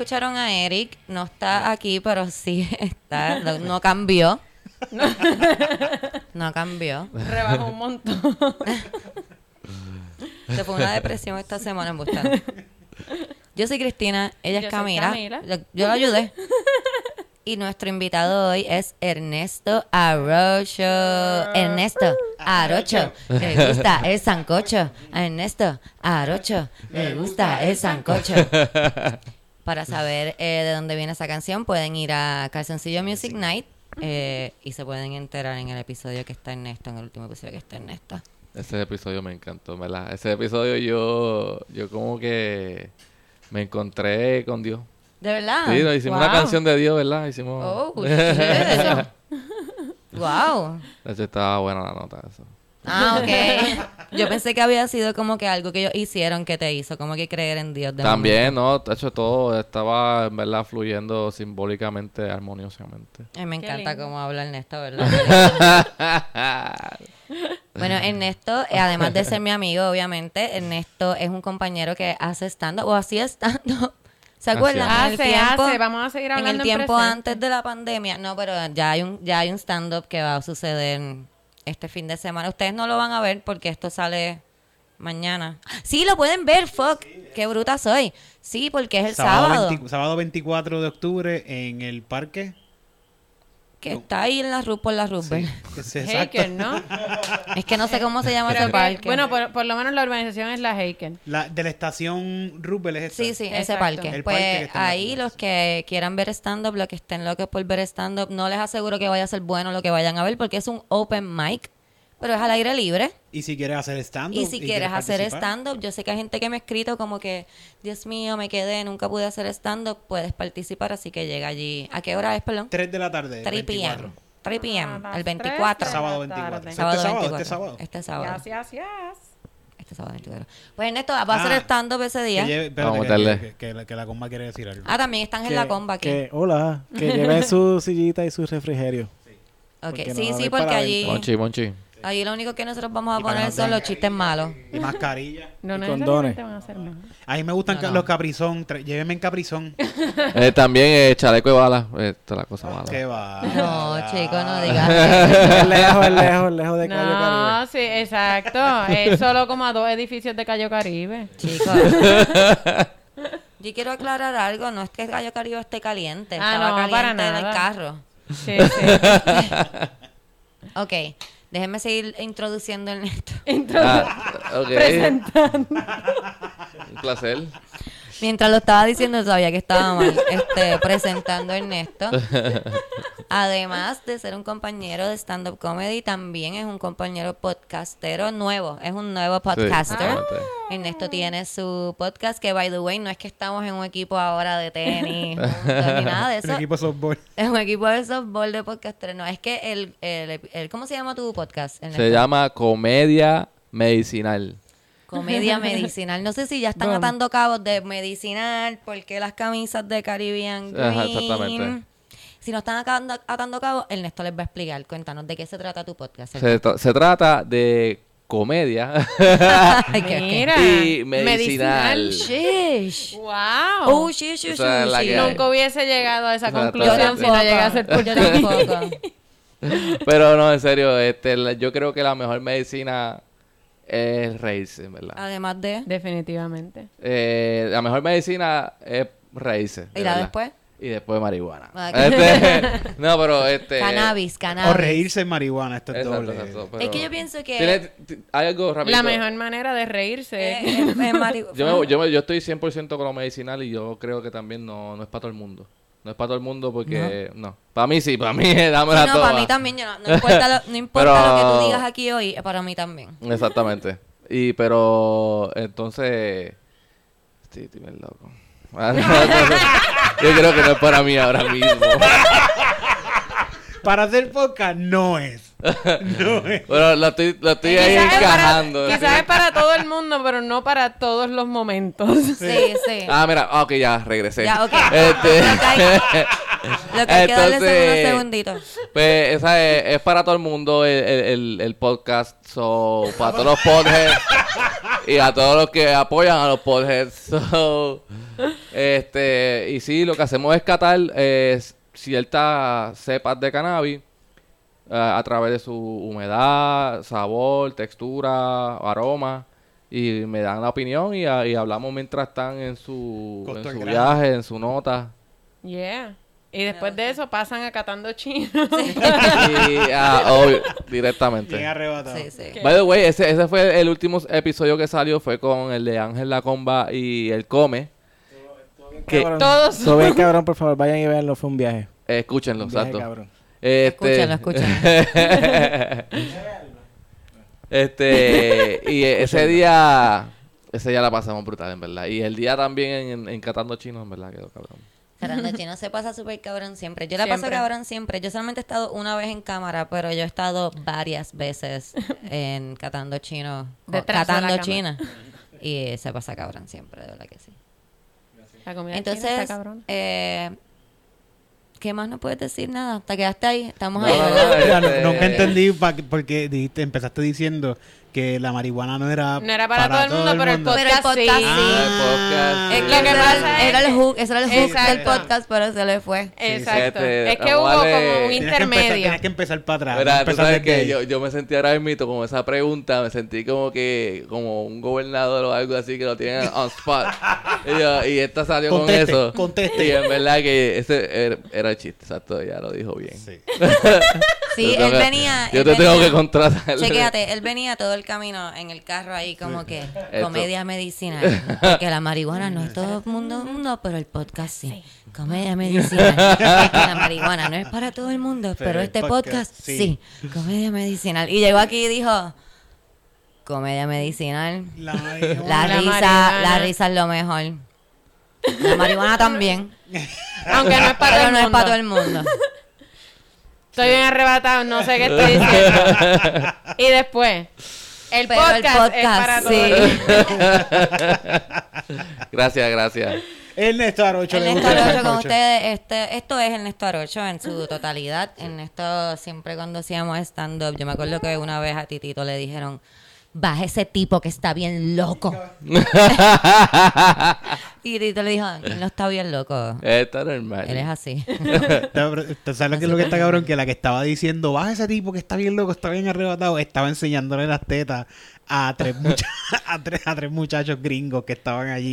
Escucharon a Eric, no está aquí, pero sí está, no, no cambió. No cambió. Rebajó un montón. Se fue una depresión esta semana en Bustano. Yo soy Cristina, ella Yo es Camila. Camila. Yo, yo la ayudé. Y nuestro invitado hoy es Ernesto Arocho. Ernesto Arocho. Le gusta el sancocho. A Ernesto Arocho. Le gusta el sancocho. Para saber eh, de dónde viene esa canción, pueden ir a Calzoncillo Music Night eh, y se pueden enterar en el episodio que está Ernesto, en el último episodio que está Ernesto. Ese episodio me encantó, ¿verdad? Ese episodio yo, yo como que me encontré con Dios. ¿De verdad? Sí, nos hicimos una wow. canción de Dios, ¿verdad? Hicimos... Oh, shit. wow. Eso estaba buena la nota, eso. Ah, ok. Yo pensé que había sido como que algo que ellos hicieron que te hizo, como que creer en Dios. De También, ¿no? De hecho, todo estaba, en verdad, fluyendo simbólicamente, armoniosamente. momento. Ay, me Qué encanta lindo. cómo habla Ernesto, ¿verdad? bueno, Ernesto, eh, además de ser mi amigo, obviamente, Ernesto es un compañero que hace stand-up, o hacía stand-up. ¿Se acuerdan? En Hace, tiempo- hace. Vamos a seguir En hablando el tiempo antes de la pandemia. No, pero ya hay un, ya hay un stand-up que va a suceder este fin de semana. Ustedes no lo van a ver porque esto sale mañana. Sí, lo pueden ver, fuck. Qué bruta soy. Sí, porque es el sábado. 20 sábado 24 de octubre en el parque. Que está ahí en la por la Rupert. Que es. Heiken, ¿no? Es que no sé cómo se llama ese que- parque. bueno, por, por lo menos la urbanización es la Heiken. La, de la estación Rubel es esta. Sí, sí, ese parque. El pues parque ahí los que quieran ver stand-up, los que estén locos por ver stand-up, no les aseguro que vaya a ser bueno lo que vayan a ver porque es un open mic, pero es al aire libre. Y si quieres hacer stand-up. Y si quieres hacer participar, stand-up, yo sé que hay gente que me ha escrito como que, Dios mío, me quedé, nunca pude hacer stand-up, puedes participar, así que llega allí. ¿A qué hora es, perdón? 3 de la tarde. 3 p.m. 24. 3 A p.m. tres 24. de Sábado la 24. tarde. Este Sábado sábado, 24. este sábado. Este sábado. Gracias, gracias. Este sábado 24. Pues Ernesto, va a hacer Ah. stand-up ese Que día. lleve- espérate, Vamos a que- que, que la, que la comba quiere decir algo. Ah, también están en la comba aquí. que- hola, que lleven su sillita y su refrigerio. Ok, sí, a sí, haber porque allí, Monchi, Monchi. Allí lo único que nosotros vamos a Y poner no son los chistes malos. Y mascarilla. No Y necesariamente condones. van a mí me gustan No, ca- no. los caprizón. Tra- Llévenme en caprizón. Eh, también eh, chaleco de bala. Esta es la cosa mala. Qué va. No, chico, no digas eso. Es lejos, es lejos, es lejos de Cayo No, Caribe. sí, exacto. Es solo como a dos edificios de Cayo Caribe. Chicos. Yo quiero aclarar algo, no es que Gallo Caribe esté caliente, Ah, estaba no, caliente para en el nada. carro. Sí, sí. Ok, déjenme seguir introduciendo el Ernesto. Ah, ok. Presentando. Un placer. Mientras lo estaba diciendo sabía que estaba mal este, presentando a Ernesto. Además de ser un compañero de stand-up comedy, también es un compañero podcastero nuevo. Es un nuevo podcaster. exactamente. Ernesto tiene su podcast que, by the way, no es que estamos en un equipo ahora de tenis juntos, ni nada de eso. equipo de softball. Es un equipo de softball de podcaster. No, es que el, el, el- ¿Cómo se llama tu podcast? Ernesto? Se llama Comedia Medicinal. Comedia medicinal. No sé si ya están Bueno. atando cabos de medicinal, porque las camisas de Caribbean Green. Ajá, exactamente. Si no están atando, atando cabos, Ernesto les va a explicar. Cuéntanos de qué se trata tu podcast. Se, tra- se trata de comedia Ay, qué- qué- Mira. y medicinal. Shish. Wow. Oh, shish, shish. Nunca hubiese llegado a esa conclusión si no tampoco. llega a ser por Yo tampoco. Pero no, en serio, este, la- yo creo que la mejor medicina es en ¿verdad? Además de... Definitivamente. Eh, la mejor medicina es reírse. de ¿Y la verdad. después? Y después marihuana. Ah, Este, no, pero este... Cannabis, cannabis. O reírse en marihuana. Esto es Exacto, doble. exacto, Es pero- que yo pienso que... ¿Tiene- hay algo rápido. La mejor manera de reírse. eh, eh, eh, mari- Yo, me- yo, me- yo estoy 100% con lo medicinal y yo creo que también no, no es para todo el mundo. No es para todo el mundo porque... No. Para mí sí, para mí dámela Sí, no, toda. para mí también. yo no, no importa, lo, no importa Pero- lo que tú digas aquí hoy, para mí también. Exactamente. Y pero entonces sí, estoy bien loco. No, no, no. Yo creo que no es para mí ahora mismo. Para hacer podcast, no es. No es. Pero lo estoy, lo estoy ahí Quizás es para- encajando. Quizás es para todo el mundo, pero no para todos los momentos. Sí, sí. Ah, mira, ah, ok, ya regresé. Ya, ok. Este. Lo que hay que darle son unos segunditos. Pues esa es, es para todo el mundo el, el- el- el podcast. So, para todos los podheads y a todos los que apoyan a los podheads. So, este, y sí, lo que hacemos es catar eh, ciertas cepas de cannabis eh, a través de su humedad, sabor, textura, aroma. Y me dan la opinión y, a- y hablamos mientras están en su, en su viaje, en su nota. Yeah. Y después de eso pasan acatando chinos. Y, ah, obvio, directamente. Bien arrebatado. Sí, sí. By the way, ese, ese fue el último episodio que salió, fue con el de Ángel La Comba y el Come. Que, Cabrón. Todos. Todo bien, cabrón, por favor, vayan y véanlo. Fue un viaje. eh, escúchenlo, Un viaje, exacto. cabrón. Este, Escúchenlo, escúchenlo. este, y ese día, ese día la pasamos brutal, en verdad. Y el día también en, en Catando Chino, en verdad, quedó cabrón. Caramba, Chino se pasa súper cabrón siempre. Yo la paso Siempre. cabrón siempre. Yo solamente he estado una vez en cámara, pero yo he estado varias veces en Catando Chino. o Detrás de la Catando cámara. China. Y se pasa cabrón siempre, de verdad que sí. La comida china está Entonces, cabrón. eh, ¿qué más no puedes decir? Nada, te quedaste ahí. Estamos No, ahí, no, nunca entendí pa- porque dijiste, empezaste diciendo que la marihuana no era No era para, todo el mundo, pero el mundo. Pero el podcast, podcast sí. sí. Ah, el podcast. Es sí. que Lo que era, pasa era el hook, era el hook del podcast, pero se le fue. Exacto. Es que hubo como un Tienes que empezar, intermedio. tienes que empezar para atrás. Mira, no tú empezar sabes desde que yo, yo me sentí ahora mismo como esa pregunta, me sentí como que como un gobernador o algo así que lo tienen on spot. y, yo- y esta salió Conteste, con eso. conteste. Y en verdad que ese era, era el chiste, exacto, ya lo dijo bien. Sí. Él que- venía. Yo él te tengo que contratar. Chequéate, él venía todo el camino en el carro ahí como que Esto. comedia medicinal. Porque la marihuana no es todo el mundo, mundo, pero el podcast sí. Comedia medicinal. Porque la marihuana no es para todo el mundo, pero el este podcast, podcast, sí. sí. Comedia medicinal. Y llegó aquí y dijo, comedia medicinal. La marihuana. La, La risa, marihuana. la risa es lo mejor. La marihuana también. Aunque no es para todo pero el no es para todo el mundo. Estoy bien arrebatado, no sé qué estoy diciendo. y después, el Pero podcast, el podcast, es para sí. mundo. gracias, gracias. Ernesto Arocho. le Ernesto Arocho con ustedes, este, esto es Ernesto Arocho en su totalidad. Ernesto, siempre cuando hacíamos stand-up, yo me acuerdo que una vez a Titito le dijeron, baja ese tipo que está bien loco. y Tito le dijo, él no está bien loco, Está normal. él es así. ¿Sabes lo que es lo que está cabrón? Que la que estaba diciendo, baja ese tipo que está bien loco, está bien arrebatado, estaba enseñándole las tetas a tres, mucha- a tres, a tres muchachos gringos que estaban allí.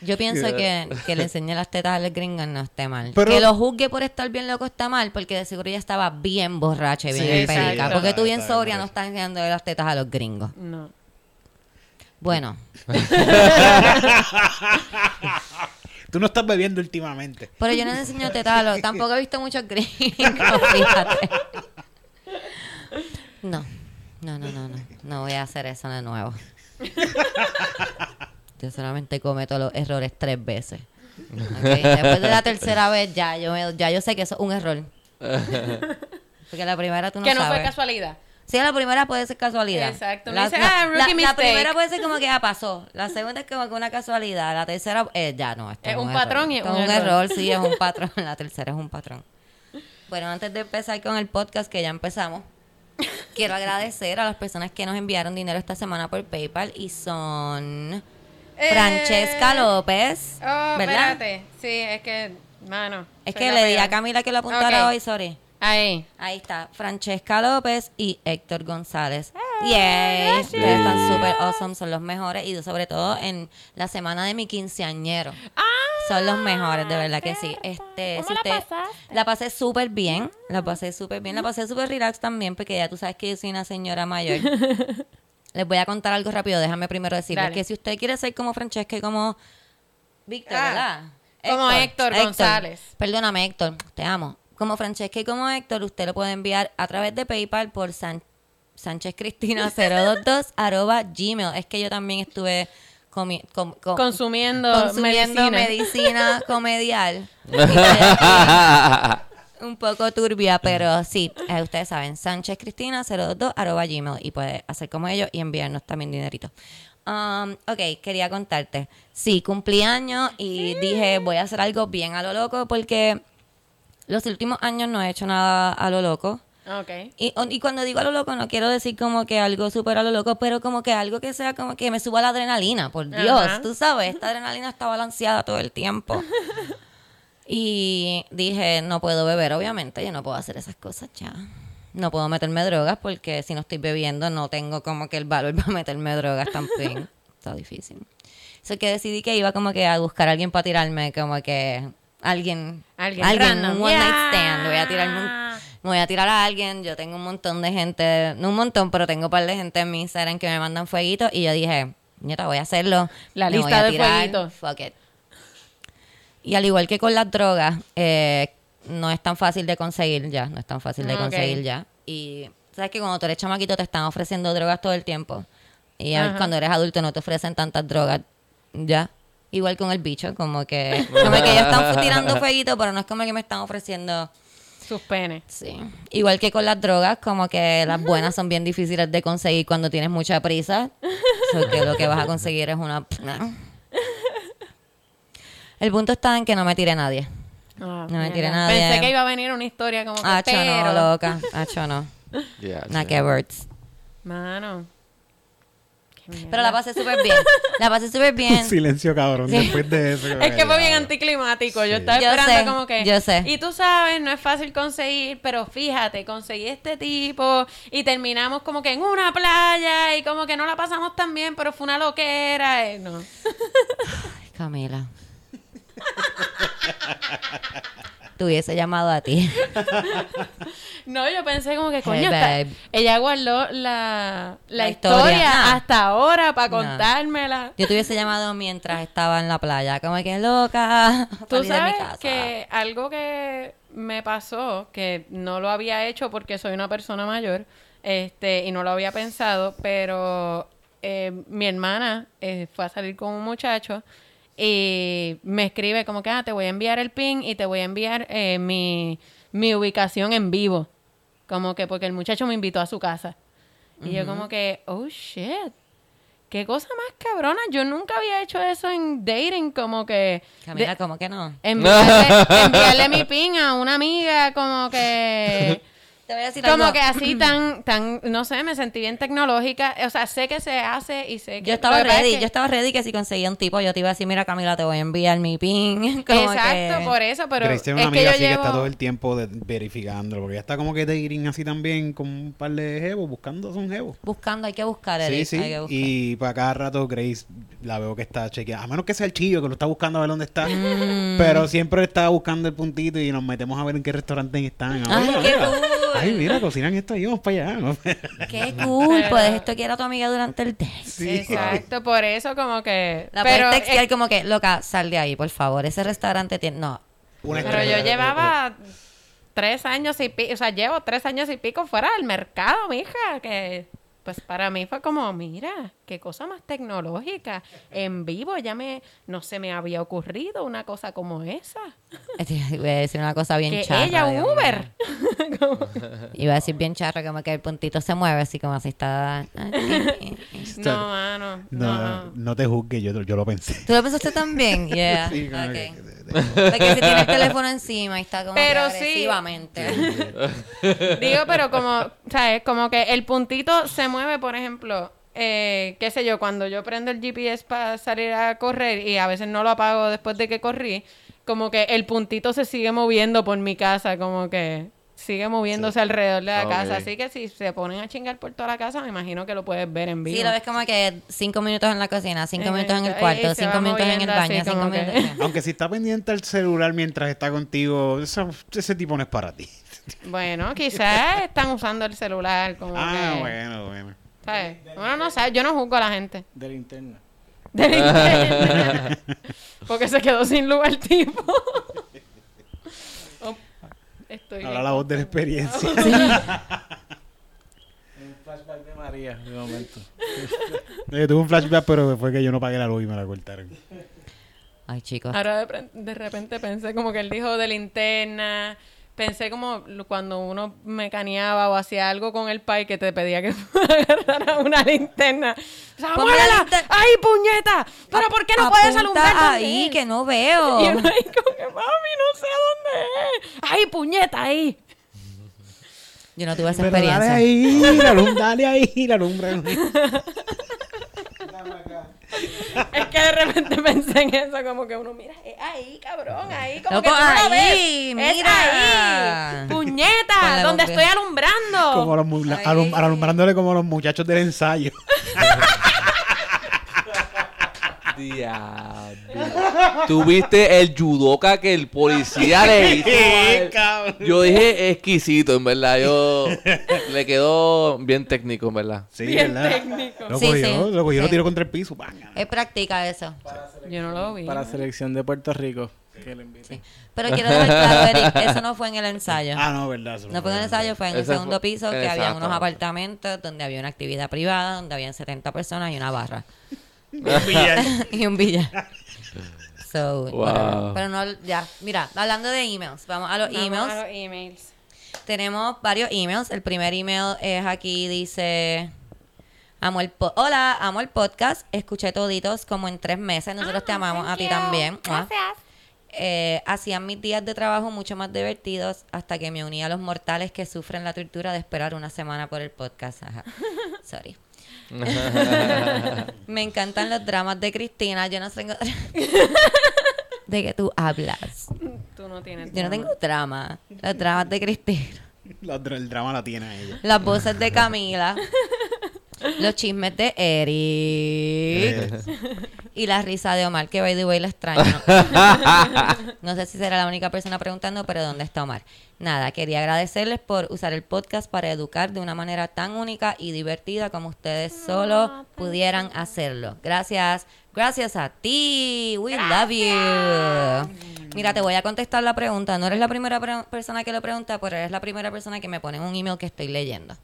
Yo pienso que, que le enseñe las tetas a los gringos no esté mal. Pero- que lo juzgue por estar bien loco está mal, porque de seguro ya estaba bien borracha y bien Sí, emperica. Porque tú bien sobria no estás enseñando las tetas a los gringos. No. Bueno, Tú no estás bebiendo últimamente. Pero yo no le enseño tetalo. Tampoco he visto muchos gringos, fíjate. No, no, no, no, no. No voy a hacer eso de nuevo. Yo solamente cometo los errores tres veces. Después de la tercera vez ya yo, me- ya yo sé que eso es un error. Porque la primera tú no que no sabes. fue casualidad. Sí, la primera puede ser casualidad. Exacto. La, dice, ah, rookie la- la mistake. primera puede ser como que ya pasó. La segunda es como que una casualidad. La tercera, eh, ya no. Esto Es un error. patrón y es Esto un un error. error. Sí, es un patrón. La tercera es un patrón. Bueno, antes de empezar con el podcast, que ya empezamos, quiero agradecer a las personas que nos enviaron dinero esta semana por PayPal y son Eh. Francesca López, Oh, ¿verdad? espérate. Sí, es que, mano. Es que le di a. Camila que lo apuntara Ok. hoy, sorry. Ahí. Ahí está, Francesca López y Héctor González. Yay, ustedes están súper awesome, son los mejores y sobre todo en la semana de mi quinceañero. Son los mejores, de verdad que sí. Este, ¿Cómo si la usted- pasaste? La pasé súper bien, la pasé súper bien, la pasé súper relax también porque ya tú sabes que yo soy una señora mayor. Les voy a contar algo rápido, déjame primero decirles Dale. que si usted quiere ser como Francesca y como Víctor, Ah, ¿verdad? como Héctor González. Perdóname, Héctor, te amo. Como Francesca y como Héctor, usted lo puede enviar a través de PayPal por San SánchezCristina022 arroba gmail. Es que yo también estuve comi- com- com- Consumiendo, consumiendo medicina. medicina comedial. Un poco turbia, pero sí, eh, ustedes saben, SánchezCristina022 arroba gmail y puede hacer como ellos y enviarnos también dinerito. Um, ok, quería contarte. Sí, cumplí años y dije voy a hacer algo bien a lo loco porque Los últimos años no he hecho nada a lo loco. Ok. Y, y cuando digo a lo loco, no quiero decir como que algo súper a lo loco, pero como que algo que sea como que me suba la adrenalina, por Dios. Ajá. Tú sabes, esta adrenalina está balanceada todo el tiempo. Y dije, no puedo beber, obviamente, yo no puedo hacer esas cosas ya. No puedo meterme drogas porque si no estoy bebiendo no tengo como que el valor para meterme drogas también. Está difícil. Eso que decidí que iba como que a buscar a alguien para tirarme, como que alguien, Alguien random. un one night stand. Voy a tirarme un- me voy a tirar a alguien. Yo tengo un montón de gente, no un montón, pero tengo un par de gente en mi Instagram que me mandan fueguitos y yo dije, nieta, voy a hacerlo. La Me lista voy a de tirar, fueguitos. Fuck it. Y al igual que con las drogas, eh, no es tan fácil de conseguir ya, no es tan fácil de Ah, conseguir ya. Y sabes que cuando tú eres chamaquito te están ofreciendo drogas todo el tiempo. Y ya Ajá. cuando eres adulto no te ofrecen tantas drogas ya. Igual con el bicho, como que, como que ellos están tirando fueguito, pero no es como que me están ofreciendo Sus penes. Sí. Igual que con las drogas, como que las buenas son bien difíciles de conseguir cuando tienes mucha prisa. So que lo que vas a conseguir es una... El punto está en que no me tire nadie. Ah, No me tire nadie. Pensé que iba a venir una historia como que Hacho pero... no, loca. Hacho no. Yeah, Nada que words. Mano. Pero la pasé súper bien. La pasé súper bien. Silencio cabrón Sí. después de eso. Es que fue bien anticlimático. Yo estaba Yo esperando sé, como que. yo sé. Y tú sabes, no es fácil conseguir, pero fíjate, conseguí este tipo y terminamos como que en una playa y como que no la pasamos tan bien, pero fue una loquera. eh, no. Ay, Camila. Te hubiese llamado a ti. No, yo pensé como que, coño, Hey, está- ella guardó la, la, La historia, hasta ahora para No. contármela. Yo te hubiese llamado mientras estaba en la playa. Como que loca. Tú sabes que algo que me pasó, que no lo había hecho porque soy una persona mayor, este, y no lo había pensado, pero eh, mi hermana eh, fue a salir con un muchacho y me escribe como que, ah, te voy a enviar el pin y te voy a enviar eh, mi, mi ubicación en vivo. Como que porque el muchacho me invitó a su casa. Y yo como que, oh, shit. Qué cosa más cabrona. Yo nunca había hecho eso en dating, como que... Camila, de- ¿cómo que no? enviarle, enviarle mi pin a una amiga, como que... Te voy a decir Como algo. que así tan, tan, no sé, me sentí bien tecnológica. O sea, sé que se hace y sé que... Yo estaba que ready, que- yo estaba ready que si conseguía un tipo, yo te iba a decir, mira Camila, te voy a enviar mi pin. Como Exacto, que- por eso, pero Grace tiene es una que amiga yo así que llevo... está todo el tiempo de- verificándolo, porque ya está como que dating así también con un par de jevos, buscando un jevo. Buscando, hay que buscar, Sí, Eric, sí. hay que buscar. Y para cada rato Grace la veo que está chequeando. A menos que sea el chillo que lo está buscando a ver dónde está. Mm. Pero siempre está buscando el puntito y nos metemos a ver en qué restaurante están. Ah, Ay, mira, qué. Ay, mira, cocinan esto ahí, vamos para allá. Qué cool, puedes estoquear a tu amiga durante el date. Sí. Exacto, por eso como que... La pero, puedes textear eh, como que, loca, sal de ahí, por favor. Ese restaurante tiene... No. Una pero yo llevaba tres años y pico, o sea, llevo tres años y pico fuera del mercado, mija, que pues para mí fue como, mira, qué cosa más tecnológica. En vivo ya me, no se me había ocurrido una cosa como esa. Voy a decir una cosa bien que charra. ella, un Uber. Iba a decir bien charra, como que el puntito se mueve así como así está... No, mano, No, no. no te juzgues, yo, yo lo pensé. ¿Tú lo pensaste también? Yeah. Sí, como ok. que- Porque si tiene el teléfono encima y está como Pero que sí. agresivamente. Digo, pero como, ¿sabes? Como que el puntito se mueve, por ejemplo, eh, qué sé yo, cuando yo prendo el GPS para salir a correr y a veces no lo apago después de que corrí, como que el puntito se sigue moviendo por mi casa, como que sigue moviéndose alrededor de la casa. Así que si se ponen a chingar por toda la casa, me imagino que lo puedes ver en vivo. Sí, lo ves como que cinco minutos en la cocina, cinco Eh, minutos en el cuarto, cinco minutos en el baño, cinco que- minutos... Aunque si está pendiente al celular mientras está contigo, eso- ese tipo no es para ti. Bueno, quizás están usando el celular como Ah, que, bueno, bueno. ¿Sabes? Uno no sabe, yo no juzgo a la gente. De la interna. Del internet. Porque se quedó sin luz el tipo. Oh, estoy Habla bien la voz de la experiencia. Un flashback de María, de momento. Yo tuve un flashback, pero fue que yo no pagué la luz y me la cortaron. Ay, chicos. Ahora de, de repente pensé como que él dijo de linterna. Pensé como cuando uno mecaneaba o hacía algo con el pai que te pedía que agarrara una linterna. O sea, Ponme la ¡muévela! linter- ¡Ay, puñeta! ¿Pero por qué no puedes Apunta alumbrar con ahí, él? que no veo. Y uno ahí como que, mami, no sé dónde ¡Ay, puñeta ahí! Yo no tuve esa Pero dale experiencia. ahí, la lum- dale ahí, la lumbre. Es que de repente pensé en eso, como que uno, mira, es ahí, cabrón, ahí, como Loco, que tú lo ahí, ves. mira. Es ahí, puñeta, donde estoy alumbrando. Como los, alum- alumbrándole como los muchachos del ensayo. Diablo. Tuviste el judoka que el policía le hizo. Eh, a él? Yo dije exquisito, en verdad. Yo le quedó bien técnico, en verdad. Sí, Bien ¿verdad? técnico. Lo cogió, sí. lo cogió, lo Sí. tiró contra el piso. ¡pam! Es práctica eso. Yo no lo vi. Para la selección de Puerto Rico. Que le inviten. Pero quiero dejar claro, Eric, eso no fue en el ensayo. Ah, no, verdad. eso No fue en el ensayo, fue en el segundo fue- piso, que exacto. había unos apartamentos donde había una actividad privada, donde habían 70 personas y una barra. y un billar. So, Wow. whatever. Pero no, ya. Mira, hablando de emails, vamos a los Vamos emails. a los emails. Tenemos varios emails. El primer email es aquí, dice... Amo el po- Hola, amo el podcast. Escuché toditos como en tres meses. Nosotros te amamos a ti también. Mua. Eh, hacían mis días de trabajo mucho más divertidos hasta que me uní a los mortales que sufren la tortura de esperar una semana por el podcast. Ajá. Sorry. me encantan los dramas de Cristina. Yo no tengo... ¿De qué tú hablas? Tú no tienes. Yo no tengo drama. Los dramas de Cristina. La- el drama la tiene ella. Las voces de Camila. Los chismes de Eric. Y la risa de Omar, que by the way la extraño. No sé si será la única persona preguntando, pero ¿dónde está Omar? Nada, quería agradecerles por usar el podcast para educar de una manera tan única y divertida como ustedes solo pudieran hacerlo. Gracias. Gracias a ti. We love you. Mira, te voy a contestar la pregunta. No eres la primera pre- persona que lo pregunta, pero eres la primera persona que me pone un email que estoy leyendo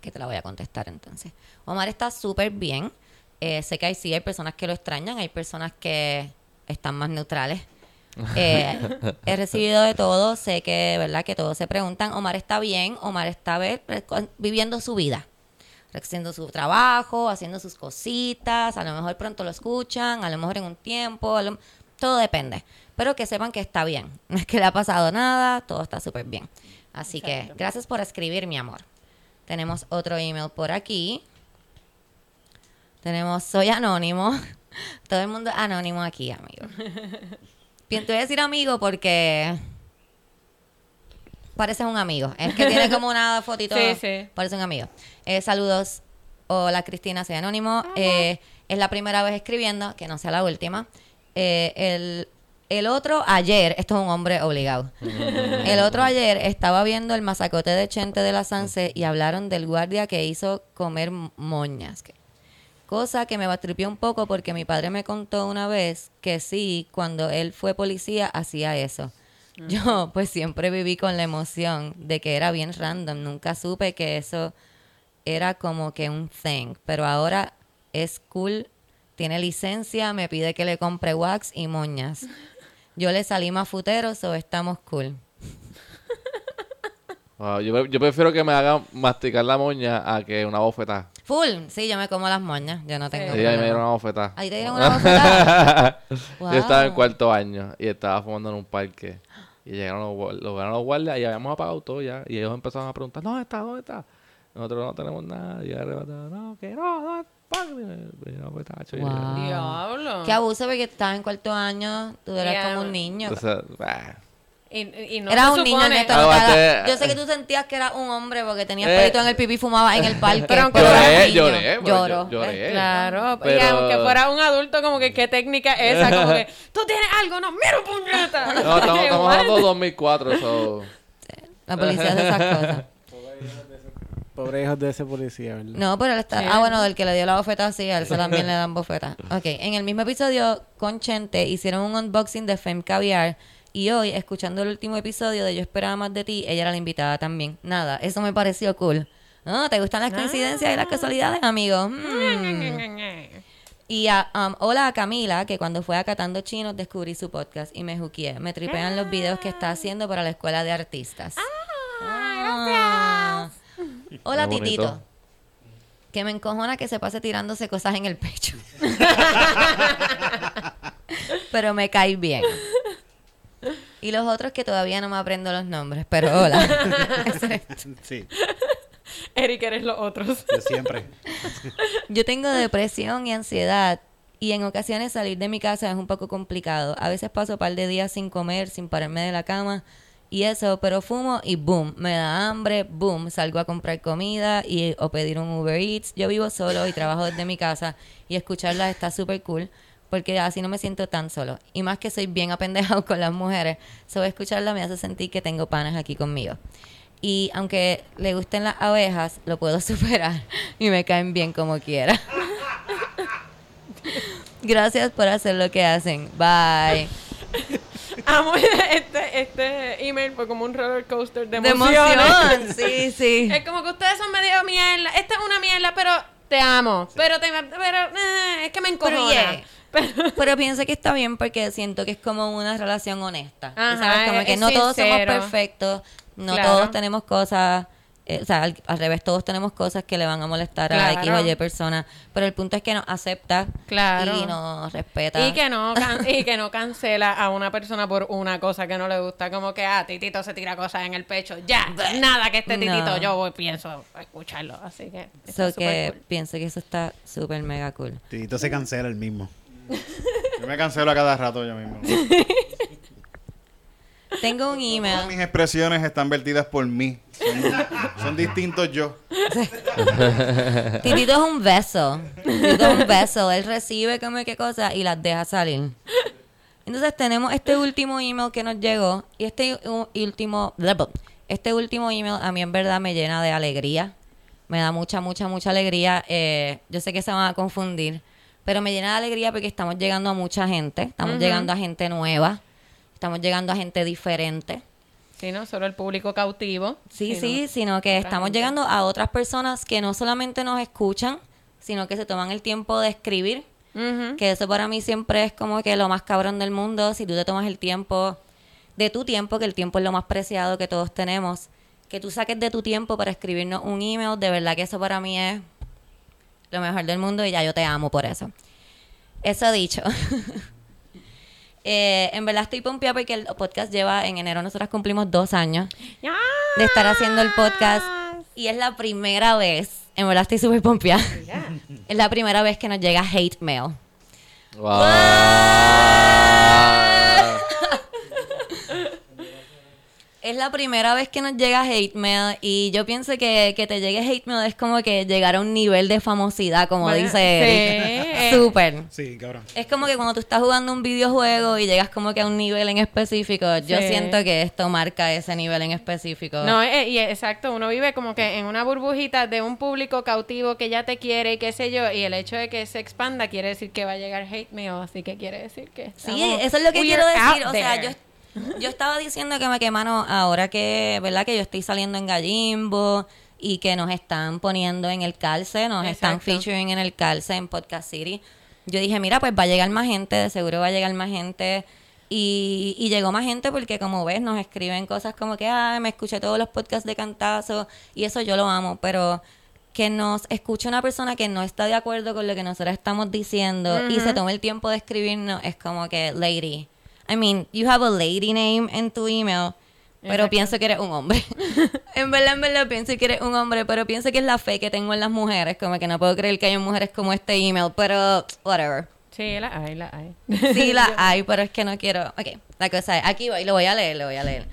que te la voy a contestar entonces. Omar está súper bien. Eh, sé que hay, sí hay personas que lo extrañan, hay personas que están más neutrales. Eh, he recibido de todo, sé que, ¿verdad? Que todos se preguntan, Omar está bien, Omar está viviendo su vida, haciendo su trabajo, haciendo sus cositas, a lo mejor pronto lo escuchan, a lo mejor en un tiempo, lo- todo depende. Pero que sepan que está bien, no es que le ha pasado nada, todo está súper bien. Así que gracias por escribir, mi amor. Tenemos otro email por aquí. Tenemos soy anónimo. Todo el mundo es anónimo aquí, amigo. Bien, Te voy a decir amigo porque parece un amigo. Es que tiene como una fotito. Sí, sí. Parece un amigo. Eh, saludos. Hola Cristina, soy anónimo. Eh, es la primera vez escribiendo, que no sea la última. Eh, el, el otro ayer, esto es un hombre obligado. El otro ayer estaba viendo el masacote de Chente de la Sanse y hablaron del guardia que hizo comer moñas. Cosa que me bastripió un poco porque mi padre me contó una vez que sí, cuando él fue policía, hacía eso. Yo pues siempre viví con la emoción de que era bien random. Nunca supe que eso era como que un thing. Pero ahora es cool, tiene licencia, me pide que le compre wax y moñas. Yo le salí más futero, so estamos cool. Wow, yo, yo prefiero que me hagan masticar la moña a que una bofetada. Full, sí, yo me como las moñas, yo no tengo Sí, a mí me dieron una bofetada. Ahí te dieron una bofetada. Yo estaba en cuarto año y estaba fumando en un parque. Y llegaron los, los, guardias y habíamos apagado todo ya. Y ellos empezaron a preguntar, ¿dónde está? ¿Dónde está? Nosotros no tenemos nada. Y arrebatado, no, que no, no, Y yo, pues, tacho, y- Wow. Diablo. Qué abuso porque estabas en cuarto año, tú eras como un niño. Entonces, bah. Y, y no eras se un niño, Neto, no te Aguante. hagas- Yo sé que tú sentías que eras un hombre porque tenías Eh. pelito en el pipí y fumabas en el parque. Pero aunque eras Lloré, un niño. lloré, Lloró. lloré. Claro, y Pero- aunque fuera un adulto, como que qué técnica es esa, como que tú tienes algo, no, mira puñeta. No, estamos, estamos hablando de 2004, so... La policía hace esas cosas. Pobre hijos de ese policía, ¿verdad? No, pero él está... Ah, bueno, del que le dio la bofeta, sí, a él se también le dan bofetas. Ok, en el mismo episodio con Chente hicieron un unboxing de Femme Caviar y hoy, escuchando el último episodio de Yo Esperaba Más de Ti, ella era la invitada también. Nada, eso me pareció cool. ¿No? ¿Te gustan las coincidencias y las casualidades, amigo? Mm. Y a, um, hola a Camila, que cuando fue a Catando Chinos descubrí su podcast y me juqueé. Me tripean los videos que está haciendo para la escuela de artistas. Hola, bonito. Titito. Que me encojona que se pase tirándose cosas en el pecho. Pero me cae bien. Y los otros que todavía no me aprendo los nombres, pero hola. Sí, Eric, eres los otros. yo siempre. Yo tengo depresión y ansiedad y en ocasiones salir de mi casa es un poco complicado. A veces paso un par de días sin comer, sin pararme de la cama y eso, pero fumo y boom, me da hambre, boom, salgo a comprar comida y, o pedir un Uber Eats. Yo vivo solo y trabajo desde mi casa y escucharlas está súper cool porque así no me siento tan solo. Y más que soy bien apendejado con las mujeres, sobre escucarla me hace sentir que tengo panas aquí conmigo. Y aunque le gusten las abejas, lo puedo superar y me caen bien como quiera. Gracias por hacer lo que hacen. Bye. Amo este, este email fue como un roller coaster de De emociones. emoción. Sí, sí. Es como que ustedes son medio mierda. Esta es una mierda, pero te amo. Pero te pero eh, es que me Pero, encojona. yeah. Pero- Pero pienso que está bien porque siento que es como una relación honesta. Ajá, ¿Sabes? Como que es no todos somos perfectos, no Claro. todos tenemos cosas, eh, o sea, al, al revés, todos tenemos cosas que le van a molestar a X Claro. o Y persona, pero el punto es que nos acepta Claro. y nos respeta. Y que no can- y que no cancela a una persona por una cosa que no le gusta, como que ah, Titito se tira cosas en el pecho. Ya, nada que este No. Titito yo voy, pienso escucharlo, así que está So súper que cool. pienso que eso está súper mega cool. Titito se cancela el mismo. Yo me cancelo a cada rato yo mismo. Tengo un Todas email. mis expresiones están vertidas por mí. Son, son distintos yo. Titito es un beso. Titito es un beso. Él recibe como que cosas y las deja salir. Entonces tenemos este último email que nos llegó. Y este último. Este último email a mí en verdad me llena de alegría. Me da mucha, mucha, mucha alegría. Eh, yo sé que se van a confundir. Pero me llena de alegría porque estamos llegando a mucha gente. Estamos llegando a gente nueva. Estamos llegando a gente diferente. Sí, no solo el público cautivo. Sí, sino sí, sino que estamos gente. llegando a otras personas que no solamente nos escuchan, sino que se toman el tiempo de escribir. Que eso para mí siempre es como que lo más cabrón del mundo. Si tú te tomas el tiempo de tu tiempo, que el tiempo es lo más preciado que todos tenemos, que tú saques de tu tiempo para escribirnos un email, de verdad que eso para mí es lo mejor del mundo y ya yo te amo por eso. Eso dicho. eh, en verdad estoy pompeada porque el podcast lleva, en enero nosotras cumplimos dos años de estar haciendo el podcast y es la primera vez, en verdad estoy súper pompeada, es la primera vez que nos llega hate mail. Wow. Es la primera vez que nos llega hate mail y yo pienso que, que te llegue hate mail es como que llegar a un nivel de famosidad, como Bueno, dice sí. Súper. Sí, cabrón. Es como que cuando tú estás jugando un videojuego y llegas como que a un nivel en específico, yo siento que esto marca ese nivel en específico. No, eh, y exacto, uno vive como que en una burbujita de un público cautivo que ya te quiere y qué sé yo, y el hecho de que se expanda quiere decir que va a llegar hate mail, así que quiere decir que Sí, eso es lo que quiero decir. O sea, there. yo, yo estaba diciendo que me que mano, ahora que, ¿verdad? Que yo estoy saliendo en Gallimbo y que nos están poniendo en el calce, nos están featuring en el calce en Podcast City. Yo dije, mira, pues va a llegar más gente, de seguro va a llegar más gente. Y, y llegó más gente porque, como ves, nos escriben cosas como que, ah, me escuché todos los podcasts de cantazo y eso yo lo amo, pero que nos escuche una persona que no está de acuerdo con lo que nosotros estamos diciendo y se tome el tiempo de escribirnos, es como que, lady. I mean, you have a lady name en tu email, pero Exacto. pienso que eres un hombre. en verdad, en verdad, pienso que eres un hombre, pero pienso que es la fe que tengo en las mujeres, como que no puedo creer que hay mujeres como este email, pero whatever. Sí, la hay, la hay. Sí, la hay, pero es que no quiero. Ok, la cosa es, aquí voy, lo voy a leer, lo voy a leer.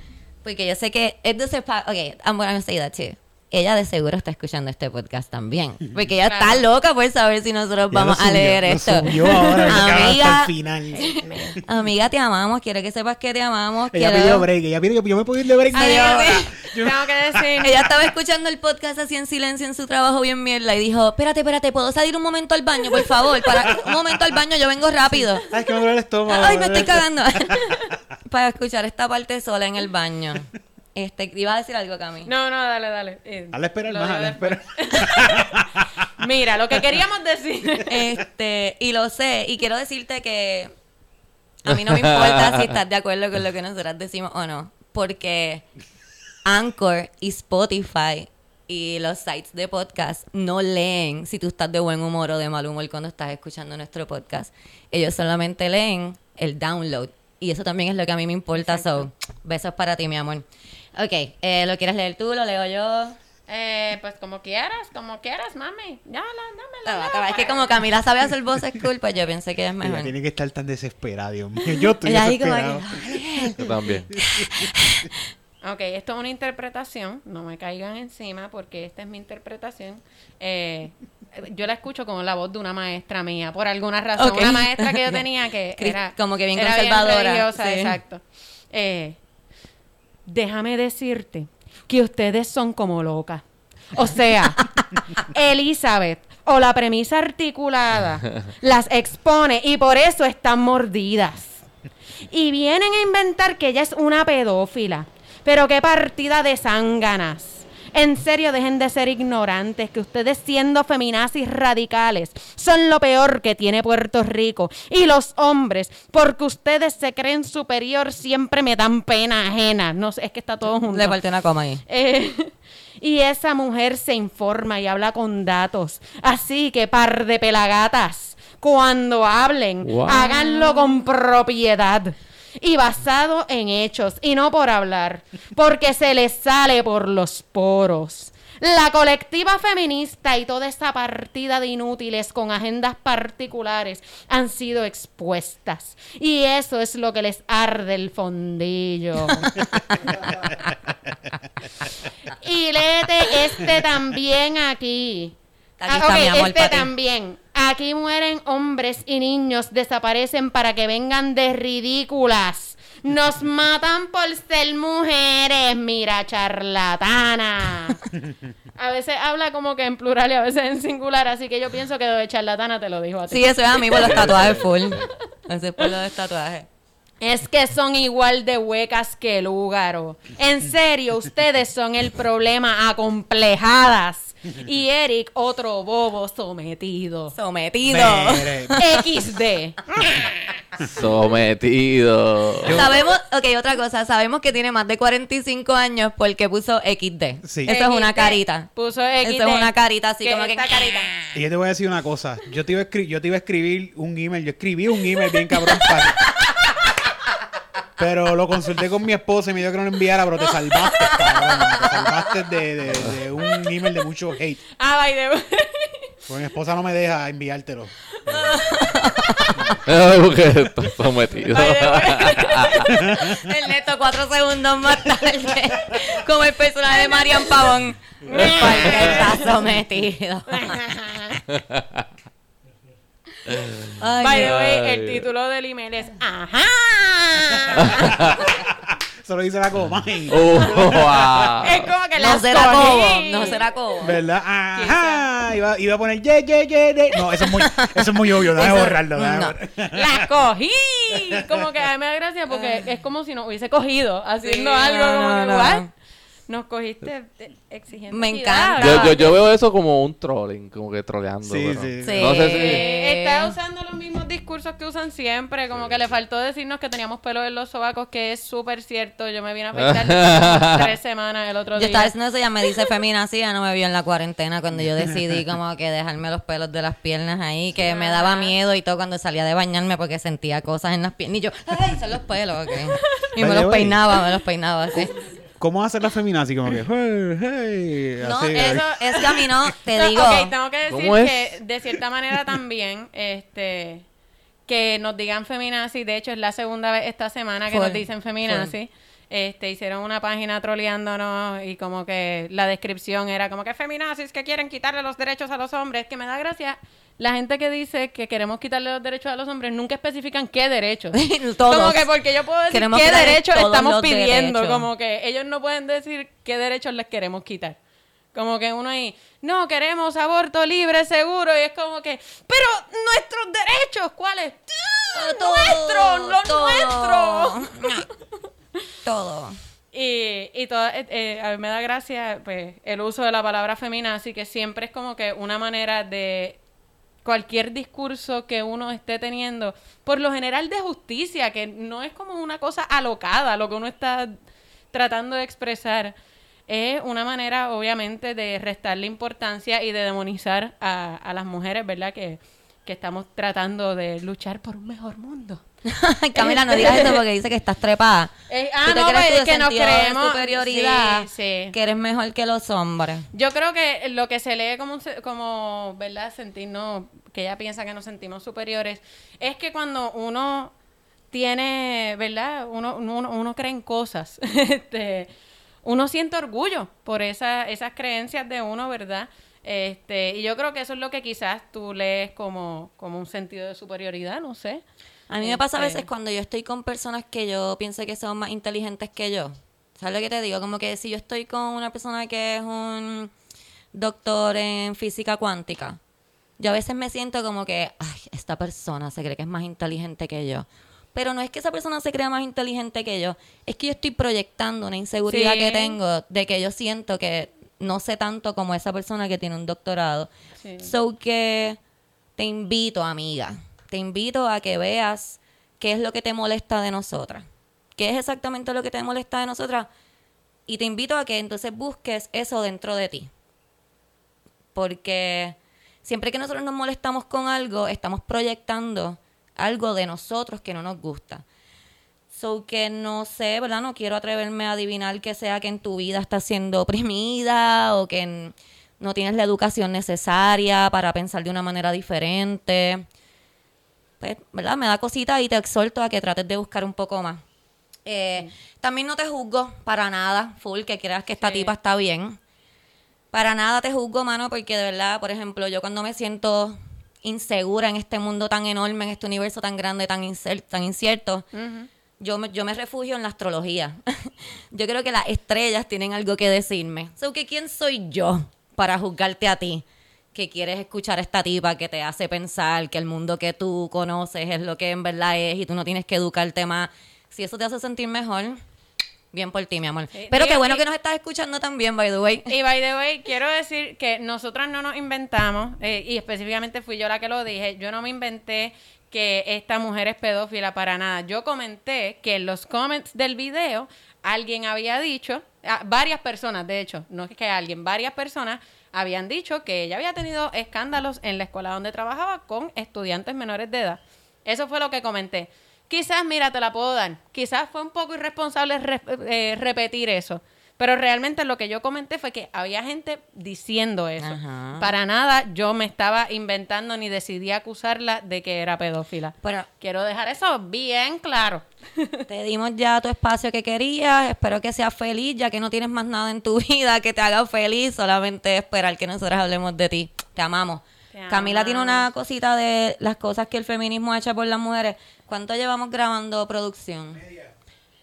Porque yo sé que es de ese pa- Ok, I'm gonna say that too. Ella de seguro está escuchando este podcast también. Porque ella está loca por saber si nosotros Ya vamos lo a leer esto. subió ahora, Amiga, el final. amiga, te amamos. Quiero que sepas que te amamos. Ella quiero- pidió break. Ella pidió, yo me puedo ir de break. Yo- Tengo que decir. Ella estaba escuchando el podcast así en silencio en su trabajo bien mierda y dijo, espérate, espérate, ¿puedo salir un momento al baño, por favor? Para un momento al baño, yo vengo rápido. Ay, es que me duele el estómago. Ay, me estoy cagando. Para escuchar esta parte sola en el baño. Este, iba a decir algo, Cami. No, no, dale, dale. Eh, Hazle esperar lo más, hazle después. esperar. Mira, lo que queríamos decir. Este, y lo sé, y quiero decirte que a mí no me importa si estás de acuerdo con lo que nosotras decimos o no, porque Anchor y Spotify y los sites de podcast no leen si tú estás de buen humor o de mal humor cuando estás escuchando nuestro podcast. Ellos solamente leen el download Y eso también es lo que a mí me importa. So, besos para ti, mi amor. Ok, eh, ¿lo quieres leer tú? ¿Lo leo yo? Eh, pues como quieras, como quieras, mami. Ya, la, dámela. toma. Es que como Camila sabe hacer voces cool, pues yo pensé que es Ella mejor. tiene que estar tan desesperada, Dios mío. Yo estoy Ella ahí como desesperado. que, Yo también. Ok, esto es una interpretación, no me caigan encima porque esta es mi interpretación. Eh, yo la escucho con la voz de una maestra mía, por alguna razón. Una maestra que yo tenía que era como que bien era conservadora, religiosa, sí. exacto. Eh, déjame decirte que ustedes son como locas. O sea, Elizabeth o la premisa articulada las expone y por eso están mordidas. Y vienen a inventar que ella es una pedófila. Pero qué partida de zánganas. En serio, dejen de ser ignorantes, que ustedes siendo feminazis radicales son lo peor que tiene Puerto Rico. Y los hombres, porque ustedes se creen superior, siempre me dan pena ajena. No sé, es que está todo junto. Le falté una coma ahí. Eh, y esa mujer se informa y habla con datos. Así que par de pelagatas, cuando hablen, Wow. háganlo con propiedad. Y basado en hechos y no por hablar, porque se les sale por los poros. La colectiva feminista y toda esa partida de inútiles con agendas particulares han sido expuestas. Y eso es lo que les arde el fondillo. Y léete este también aquí. Aquí Ah, mi amor, este también. Aquí mueren hombres y niños, desaparecen para que vengan de ridículas. Nos matan por ser mujeres, mira, charlatana. A veces habla como que en plural y a veces en singular, así que yo pienso que lo de charlatana te lo dijo a ti. Sí, eso es a mí por los tatuajes full. Eso es por los tatuajes. Es que son igual de huecas que el húgaro. En serio, ustedes son el problema acomplejadas. Y Eric, otro bobo sometido. Sometido. Mire, XD. Sometido. Sabemos, ok, otra cosa, sabemos que tiene más de 45 años porque puso XD. Sí. Eso es una carita. Puso XD. Eso es una carita así como que... carita. Y yo te voy a decir una cosa. Yo te iba a, escri- yo te iba a escribir un email. Yo escribí un email bien cabrón para... Pero lo consulté con mi esposa y me dijo que no lo enviara, pero te salvaste, cabrón. Te salvaste de, de- de un email de mucho hate. Ah, by the way. Porque mi esposa no me deja enviártelo. Porque está sometido. By the way. Ernesto, cuatro segundos más tarde, como el personaje de Marian Pavón. Porque está sometido. Ay, By the way, Ay. el título del email es Ajá. Eso lo dice la Comay. Oh, wow. Es como que No será cogí. Cobo, no será Cobo. ¿Verdad? Ajá. Iba, iba a poner ye, ye, ye, ye. No, eso es muy, eso es muy obvio. Déjame Eso- borrarlo. déjame no. borrarlo. ¡La cogí! Como que a mí me da gracia porque es como si nos hubiese cogido haciendo Sí, algo no, como no, que, no. ¿what? Nos cogiste exigiendo Me encanta. Yo, yo, yo veo eso como un trolling, como que troleando. Sí, pero- sí. Sí. No sé si. Está usando los mismos discursos que usan siempre, como que le faltó decirnos que teníamos pelo en los sobacos, que es súper cierto. Yo me vine a afeitar tres semanas el otro Yo día. estaba diciendo eso, ella me dice femina así, ya no me vio en la cuarentena cuando yo decidí como que dejarme los pelos de las piernas ahí, que me daba miedo y todo cuando salía de bañarme porque sentía cosas en las piernas. Y yo, ay, son los pelos, ok. Y me los peinaba, me los peinaba así. ¿Cómo hace la feminazi? Como que, hey, hey. No, así, eso es que a mí no, te No, digo. ok, tengo que decir que de cierta manera también, este, que nos digan feminazi, de hecho es la segunda vez esta semana que nos dicen feminazi. Este, hicieron una página troleándonos y como que la descripción era como que feminazis que quieren quitarle los derechos a los hombres, que me da gracia. La gente que dice que queremos quitarle los derechos a los hombres nunca especifican qué derechos. Todos. Como que porque yo puedo decir Queremos qué derechos estamos pidiendo. derechos. Como que ellos no pueden decir qué derechos les queremos quitar. Como que uno ahí, no, queremos aborto libre, seguro. Y es como que, pero nuestros derechos, ¿cuáles? Nuestros, los todo. nuestros. Todo. Y, y todo, eh, eh, a mí me da gracia pues, el uso de la palabra femina, así que siempre es como que una manera de cualquier discurso que uno esté teniendo, por lo general de justicia, que no es como una cosa alocada lo que uno está tratando de expresar, es una manera obviamente de restarle importancia y de demonizar a, a las mujeres, ¿verdad? Que que estamos tratando de luchar por un mejor mundo. Camila, no digas eso porque dice que estás trepada. Eh, ah, Tú te no, crees pues, que nos creemos. superioridad, Sí, sí. que eres mejor que los hombres. Yo creo que lo que se lee como, como ¿verdad? Sentirnos, que ella piensa que nos sentimos superiores, es que cuando uno tiene, ¿verdad? Uno, uno, uno cree en cosas, este, uno siente orgullo por esa, esas creencias de uno, ¿verdad? Este, y yo creo que eso es lo que quizás tú lees como, como un sentido de superioridad, no sé. A mí me pasa a Este- veces cuando yo estoy con personas que yo pienso que son más inteligentes que yo. ¿Sabes lo que te digo? Como que si yo estoy con una persona que es un doctor en física cuántica, yo a veces me siento como que, ay, esta persona se cree que es más inteligente que yo. Pero no es que esa persona se crea más inteligente que yo, es que yo estoy proyectando una inseguridad Sí. que tengo de que yo siento que no sé tanto como esa persona que tiene un doctorado. Sí. So que te invito, amiga, te invito a que veas qué es lo que te molesta de nosotras. ¿Qué es exactamente lo que te molesta de nosotras? Y te invito a que entonces busques eso dentro de ti. Porque siempre que nosotros nos molestamos con algo, estamos proyectando algo de nosotros que no nos gusta. So que no sé, ¿verdad? No quiero atreverme a adivinar que sea que en tu vida estás siendo oprimida o que no tienes la educación necesaria para pensar de una manera diferente. Pues, ¿verdad? Me da cosita y te exhorto a que trates de buscar un poco más. Eh, También no te juzgo para nada, full, que creas que esta Sí. tipa está bien. Para nada te juzgo, mano, porque de verdad, por ejemplo, yo cuando me siento insegura en este mundo tan enorme, en este universo tan grande, tan, incierto, Ujú. yo me, yo me refugio en la astrología. yo creo que las estrellas tienen algo que decirme. So, que ¿Quién soy yo para juzgarte a ti? Que quieres escuchar a esta tipa que te hace pensar que el mundo que tú conoces es lo que en verdad es y tú no tienes que educarte más. Si eso te hace sentir mejor, bien por ti, mi amor. Sí, Pero qué bueno que- que nos estás escuchando también, by the way. Y by the way, quiero decir que nosotras no nos inventamos, eh, y específicamente fui yo la que lo dije, yo no me inventé que esta mujer es pedófila para nada. Yo comenté que en los comments del video alguien había dicho, ah, varias personas de hecho, no es que alguien, varias personas habían dicho que ella había tenido escándalos en la escuela donde trabajaba con estudiantes menores de edad. Eso fue lo que comenté. Quizás, mira, te la puedo dar. Quizás fue un poco irresponsable re- eh, repetir eso. Pero realmente lo que yo comenté fue que había gente diciendo eso. Ajá. Para nada yo me estaba inventando ni decidí acusarla de que era pedófila. Pero Quiero dejar eso bien claro. te dimos ya tu espacio que querías. Espero que seas feliz, ya que no tienes más nada en tu vida que te haga feliz. Solamente esperar que nosotros hablemos de ti. Te amamos. Te Camila tiene una cosita de las cosas que el feminismo ha hecho por las mujeres. ¿Cuánto llevamos grabando producción?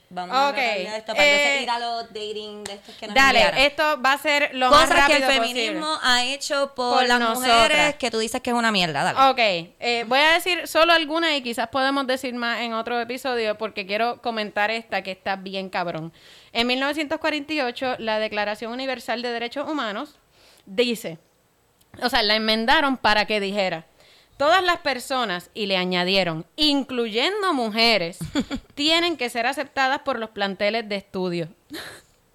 Vamos Ok, a esto para entonces eh, ir a los dating de estos que nos Dale, enviaron. esto va a ser lo más Cosas que el rápido feminismo posible. ha hecho por, Por las nosotras. mujeres que tú dices que es una mierda. Dale. Ok, eh, voy a decir solo algunas y quizás podemos decir más en otro episodio porque quiero comentar esta que está bien cabrón. En 1948, la Declaración Universal de Derechos Humanos dice, o sea, la enmendaron para que dijera, todas las personas, y le añadieron, incluyendo mujeres, tienen que ser aceptadas por los planteles de estudio.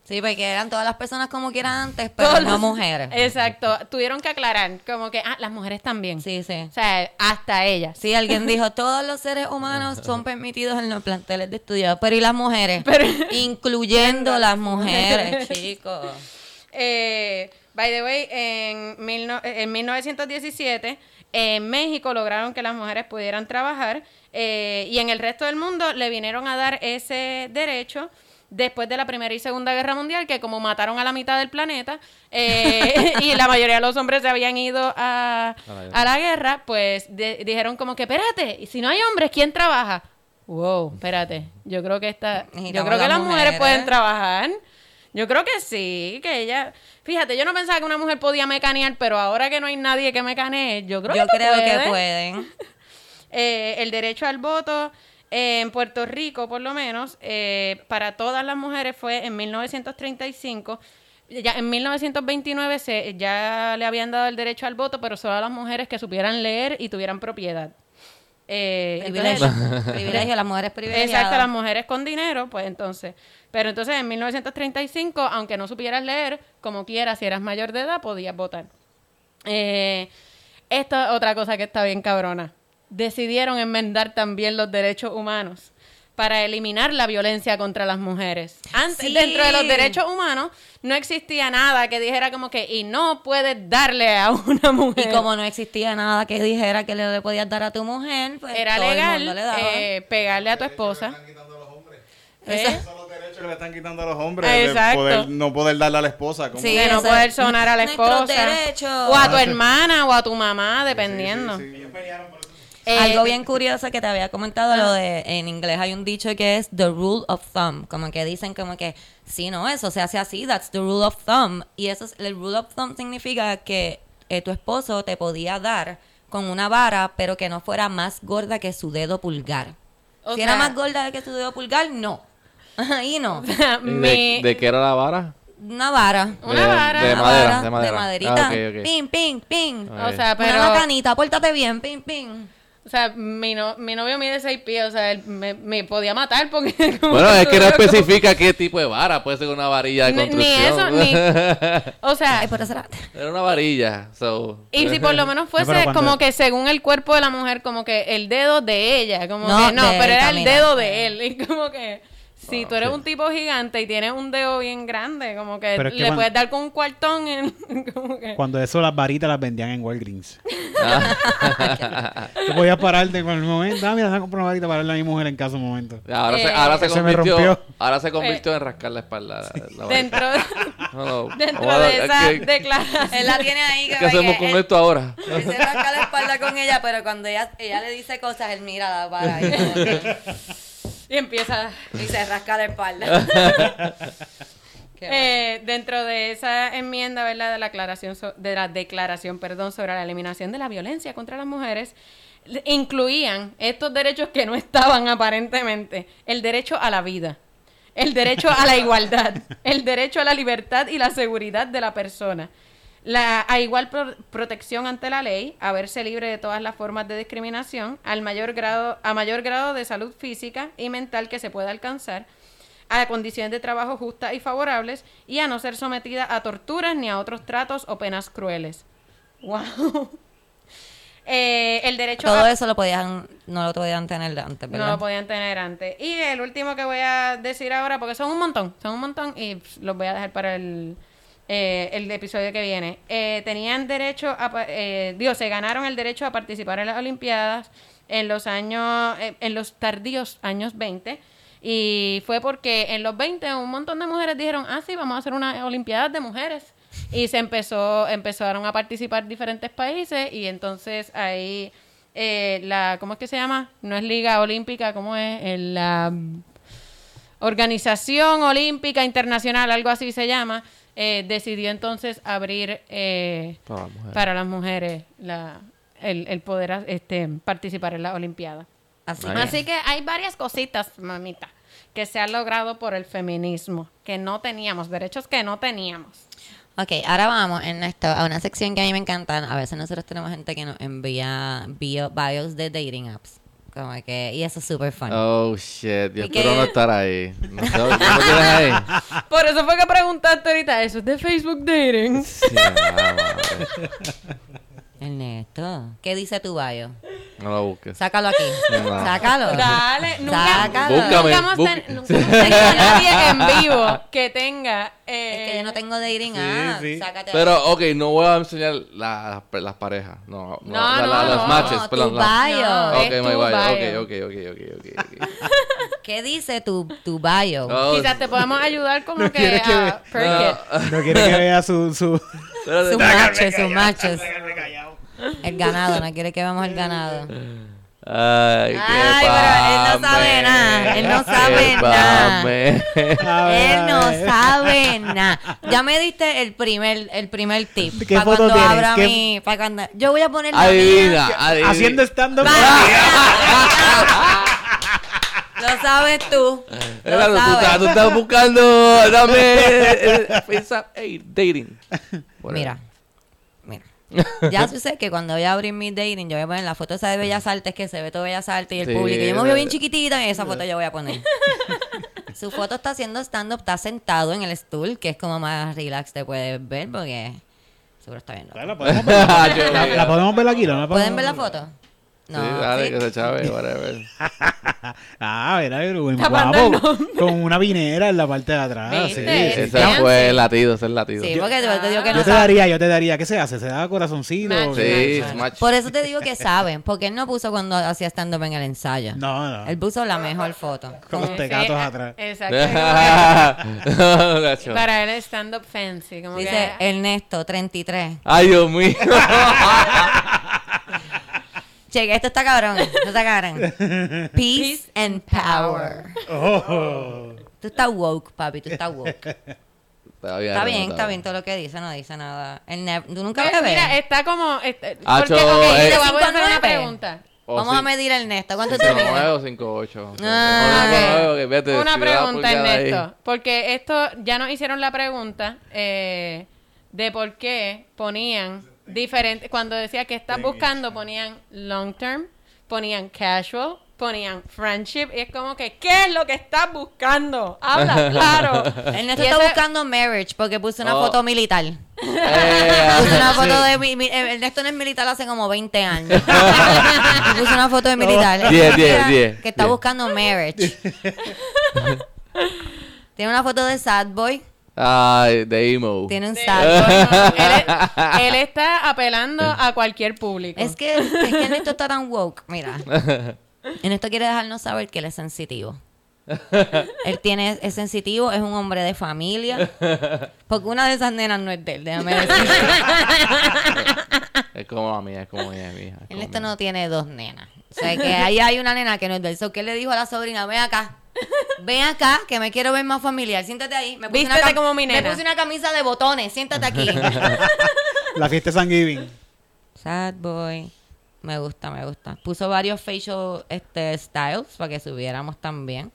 Sí, porque eran todas las personas como quieran antes, pero Todos no los- mujeres. Exacto, tuvieron que aclarar, como que, ah, las mujeres también. Sí, sí. O sea, hasta ellas. Sí, alguien dijo, todos los seres humanos son permitidos en los planteles de estudio, pero ¿y las mujeres? Incluyendo las mujeres, chicos. Eh, by the way, en, mil no- en 1917 en México lograron que las mujeres pudieran trabajar eh, y en el resto del mundo le vinieron a dar ese derecho después de la Primera y Segunda Guerra Mundial, que como mataron a la mitad del planeta eh, y la mayoría de los hombres se habían ido a, A la guerra. pues de- dijeron como que, espérate, y si no hay hombres, ¿quién trabaja? Wow, espérate, yo creo que esta, yo creo que las las mujeres mujeres. pueden trabajar. Yo creo que sí, que ella... Fíjate, yo no pensaba que una mujer podía mecanear, pero ahora que no hay nadie que mecanee, yo creo Yo que creo que pueden. Eh, el derecho al voto eh, en Puerto Rico, por lo menos, eh, para todas las mujeres fue en 1935. Ya en 1929 se, ya le habían dado el derecho al voto, pero solo a las mujeres que supieran leer y tuvieran propiedad. Eh, Privilegio. entonces- Privilegio, las mujeres privilegiadas. Exacto, las mujeres con dinero, pues entonces. Pero entonces en 1935, aunque no supieras leer, como quieras, si eras mayor de edad, podías votar. Eh, Esto es otra cosa que está bien cabrona. Decidieron enmendar también los derechos humanos para eliminar la violencia contra las mujeres. Antes, Sí. dentro de los derechos humanos, no existía nada que dijera como que, y no puedes darle a una mujer. Y como no existía nada que dijera que le podías dar a tu mujer, pues era todo el legal mundo le daba. eh, pegarle a tu esposa. ¿Eh? Que le están quitando a los hombres. Ah, de exacto. poder- no poder darle a la esposa. como- Sí, de no poder sonar a la esposa. O a tu hermana o a tu mamá, dependiendo. Sí, sí, sí. Eh, Algo bien curioso que te había comentado, lo de en inglés hay un dicho que es the rule of thumb, como que dicen como que si no, eso se hace así, that's the rule of thumb. Y eso es, el rule of thumb significa que eh, tu esposo te podía dar con una vara, pero que no fuera más gorda que su dedo pulgar. O si sea- era más gorda que su dedo pulgar, no. Ahí no. ¿Y ¿De, qué era la vara? Una vara. Una De- vara. De Una madera, vara de madera. maderita. Ah, ok, ok. Ping, ping, ping. Ah, o sea, pero... Una macanita, pórtate bien, ping, ping. O sea, mi, no- mi novio mide seis pies, o sea, él me, me podía matar porque... como Bueno, es que no como- especifica qué tipo de vara. Puede ser una varilla de Ni- ni construcción. eso, O sea, Ay, por eso era- Era una varilla. So. y si por lo menos fuese como que según el cuerpo de la mujer, como que el dedo de ella, como No, que no, pero él era el dedo de él. Y como que si Ah, tú eres sí. un tipo gigante y tienes un dedo bien grande, como que es que le cuando- puedes dar con un cuartón en, como que... Cuando eso las varitas las vendían en Walgreens. Ah. Tú podías pararte con el momento. Ah, mira, se comprar una varita para darle a mi mujer en caso momento. Ahora, se, Eh, ahora se Se me convirtió. rompió. ahora se convirtió en rascar la espalda. la-. Dentro, No, no. dentro de esa ¿qué- declaración. Él la tiene ahí. ¿Qué como hacemos que con él- esto ahora? Él se rasca la espalda con ella, pero cuando ella, ella le dice cosas, él mira la como que- Y empieza... y se rasca la espalda. Eh, dentro de esa enmienda, ¿verdad? De la aclaración, so- de la declaración, perdón, sobre la eliminación de la violencia contra las mujeres, incluían estos derechos que no estaban aparentemente: el derecho a la vida, el derecho a la igualdad, el derecho a la libertad y la seguridad de la persona. La, a igual pro- protección ante la ley, a verse libre de todas las formas de discriminación, al mayor grado, a mayor grado de salud física y mental que se pueda alcanzar, a condiciones de trabajo justas y favorables y a no ser sometida a torturas ni a otros tratos o penas crueles. ¡Wow! Eh, el derecho Todo a... eso lo podían, no lo podían tener antes, No ¿verdad? lo podían tener antes. Y el último que voy a decir ahora, porque son un montón, son un montón y los voy a dejar para el, eh, el episodio que viene. Eh, tenían derecho a, eh, se ganaron el derecho a participar en las Olimpiadas en los años, eh, en los tardíos años 20. Y fue porque en los 20 un montón de mujeres dijeron, ah, sí, vamos a hacer una Olimpiada de mujeres. Y se empezó, empezaron a participar diferentes países y entonces ahí eh, la, ¿cómo es que se llama? No es Liga Olímpica, ¿cómo es? La mm, Organización Olímpica Internacional, algo así se llama, eh, decidió entonces abrir eh, Para las mujeres. para las mujeres la, el, el poder este, participar en la Olimpiada. Así, que- Así que hay varias cositas, mamita, que se han logrado por el feminismo, que no teníamos, derechos que no teníamos. Ok, ahora vamos, Ernesto, a una sección que a mí me encanta. A veces nosotros tenemos gente que nos envía bio- bios de dating apps. Como que, y eso es súper fun. Oh, shit. Yo espero no estar ahí. No sé, ¿tú lo tienes ahí? Por eso fue que preguntaste ahorita, ¿eso es de Facebook Dating? Sí. Ernesto, ¿qué dice tu bio? No lo busques. Sácalo aquí. No. Sácalo. Dale, nunca, Sácalo. nunca Búscame, hemos, ten- bú- nunca hemos tenido a nadie en vivo que tenga... eh, Es que yo no tengo dating Sí, sí. Sácate Pero, ok, no voy a enseñar la- las, las parejas. No, no, No, la- no, la- no. los matches. tu perdón, la- bio. No, Ok, es my tu bio. bio. Ok, ok, ok, ok, ok, ok. ¿Qué dice tu, tu bio? Oh, Quizás te podemos ayudar como No que que a Perkit. No quiere que vea su... su... Sus machos, sus machos. El ganado, no quiere que veamos el ganado. Ay, qué Ay, pero él no sabe nada, él no sabe nada. Él no sabe nada. Ya me diste el primer, el primer tip. ¿Qué Para foto cuando tienes? abra ¿Qué- mi. Para cuando, yo voy a poner la mía. Adivina, adivina. Haciendo stand-up. Lo sabes tú. Lo Claro, tú, estás, tú sabes. estás buscando, dame eh, eh, hey, dating. Mira. Ya sé que cuando voy a abrir mi dating, yo voy a poner la foto esa de Bellas Artes que se ve todo Bellas Artes y el Sí, público. Yo me veo bien chiquitita y esa foto yo voy a poner. Su foto está haciendo stand-up, está sentado en el stool, que es como más relax te puedes ver porque Seguro está bien. loco. ¿La podemos ver? ¿La, la podemos ver aquí? ¿No la ¿Pueden podemos ver la foto? No. sí, dale, que se chave, whatever. Ah, buen Tapando guapo. Con una vinera en la parte de atrás. Sí. Ese fue el latido, ese es el latido. Sí, porque te, te digo que no Yo te sabe. daría, yo te daría. ¿Qué se hace? ¿Se da corazoncito? Match. Sí, Match. Por eso te digo que saben, porque él no puso cuando hacía stand-up en el ensayo. No, no. Él puso la mejor foto. Con los tecatos atrás. Exacto. Gacho. Para él es stand-up fancy. Como Dice que, Ernesto, 33. Ay, Dios mío. Cheque, esto está cabrón. Esto está cabrón. Peace and power. Oh. Tú estás woke, papi. Tú estás woke. Está bien, está todavía. bien todo lo que dice. No dice nada. El ¿Tú nunca Mira, bebes? mira, está como... este, Acho, porque, ok, eh, te voy a hacer 5'9". una pregunta. O Vamos sí. a medir el Ernesto. ¿Cuánto te 5'9 mide? o 5'8. Ah, Una pregunta, ahí. Ernesto. Porque esto ya nos hicieron la pregunta eh, de por qué ponían diferentes. Cuando decía que estás buscando, ponían long term, ponían casual, ponían friendship. Y es como que, ¿qué es lo que estás buscando? Habla claro. Ernesto Y está ese- buscando marriage porque puso una Oh. foto militar. Eh, Puso una foto de... mi- mi- Ernesto no es militar hace como 20 años. Y puso una foto de militar. Diez, diez, diez, Que está diez. buscando marriage. Tiene una foto de Sad Boy. Ay, de emo. Tiene un Boy. él, es- él está apelando a cualquier público. Es que, es que Ernesto está tan woke. Mira. Ernesto quiere dejarnos saber que él es sensitivo. Él tiene, es sensitivo, es un hombre de familia. Porque una de esas nenas no es de él, déjame decir. Es como la mía, es como mi hija. Ernesto mía. no tiene dos nenas. O sea, que ahí hay una nena que no es de él. So, que él le dijo a la sobrina, ven acá. Ven acá, que me quiero ver más familiar. Siéntate ahí. Me puse, una, como mi me puse una camisa de botones. Siéntate aquí. La fiesta de San Giving. Sad boy. Me gusta, me gusta. Puso varios facial este, styles para que subiéramos también.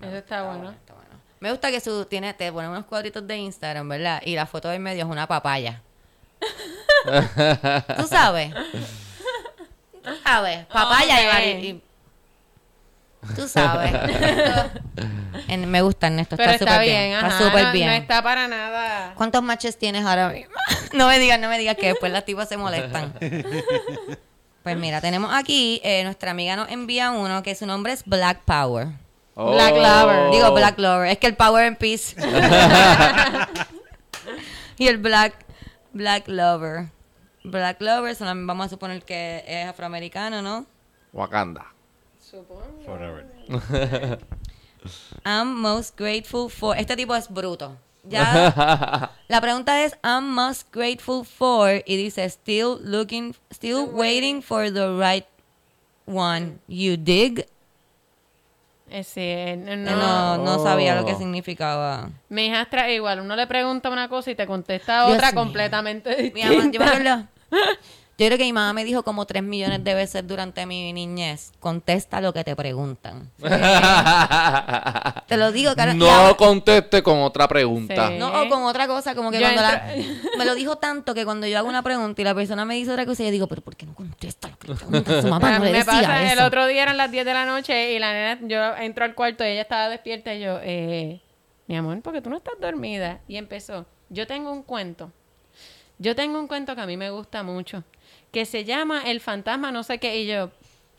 Eso está bueno. Está bueno. Me gusta que su tiene, te pone unos cuadritos de Instagram, ¿verdad? Y la foto del medio es una papaya. ¿Tú sabes? ¿Tú sabes? Papaya y Ok. vari- y- Tú sabes. En- me gusta Ernesto, Pero está súper bien, bien. ajá. Está súper no, bien. no está para nada. ¿Cuántos matches tienes ahora mismo? no me digas, no me digas que después las tipas se molestan. pues mira, tenemos aquí, eh, nuestra amiga nos envía uno que su nombre es Black Power. Oh. Black Lover. Digo Black Lover, es que el Power and Peace. y el Black, Black Lover. Black Lover, solo- vamos a suponer que es afroamericano, ¿no? Wakanda. I'm most grateful for. Este tipo es bruto. Ya. la pregunta es I'm most grateful for y dice still looking, still waiting for the right one. You dig? Sí, eh, no, No, no, sabía lo que Oh. significaba. Mi hijastra igual, uno le pregunta una cosa y te contesta Dios otra mío. completamente Mi distinta. mamá, yo, me acuerdo- yo creo que mi mamá me dijo como tres millones de veces durante mi niñez, contesta lo que te preguntan. Te lo digo, Carol. No ahora- conteste con otra pregunta. Sí. No, o con otra cosa, como que Yo cuando la- me lo dijo tanto que cuando yo hago una pregunta y la persona me dice otra cosa, yo digo, pero ¿por qué no contesta lo que le pregunta? Su mamá no le me decía pasa, eso. el otro día eran las 10 de la noche y la nena, yo entro al cuarto y ella estaba despierta y yo, eh, mi amor, porque tú no estás dormida. Y empezó, yo tengo un cuento, yo tengo un cuento que a mí me gusta mucho, que se llama El fantasma no sé qué, y yo,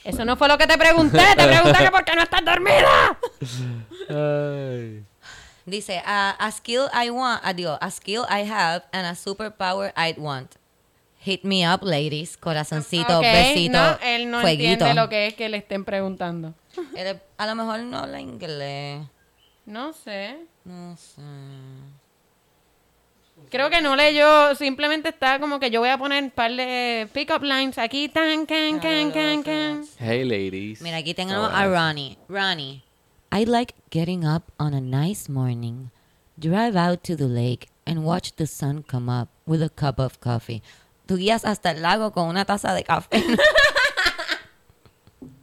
eso no fue lo que te pregunté, te pregunté que por qué no estás dormida. Ay. Dice, a, a skill I want, digo, a skill I have and a superpower I'd want. Hit me up, ladies. Corazoncito, besito, no, él no fueguito. entiende lo que es que le estén preguntando. Él a lo mejor no habla inglés. No sé. No sé. Creo que no leyó, simplemente está como que yo voy a poner un par de pick-up lines aquí, tan, can, can, can, can. Hey, ladies. Mira, aquí tengo a. Ronnie. Ronnie. I like getting up on a nice morning, drive out to the lake, and watch the sun come up with a cup of coffee. Tú guías hasta el lago con una taza de café.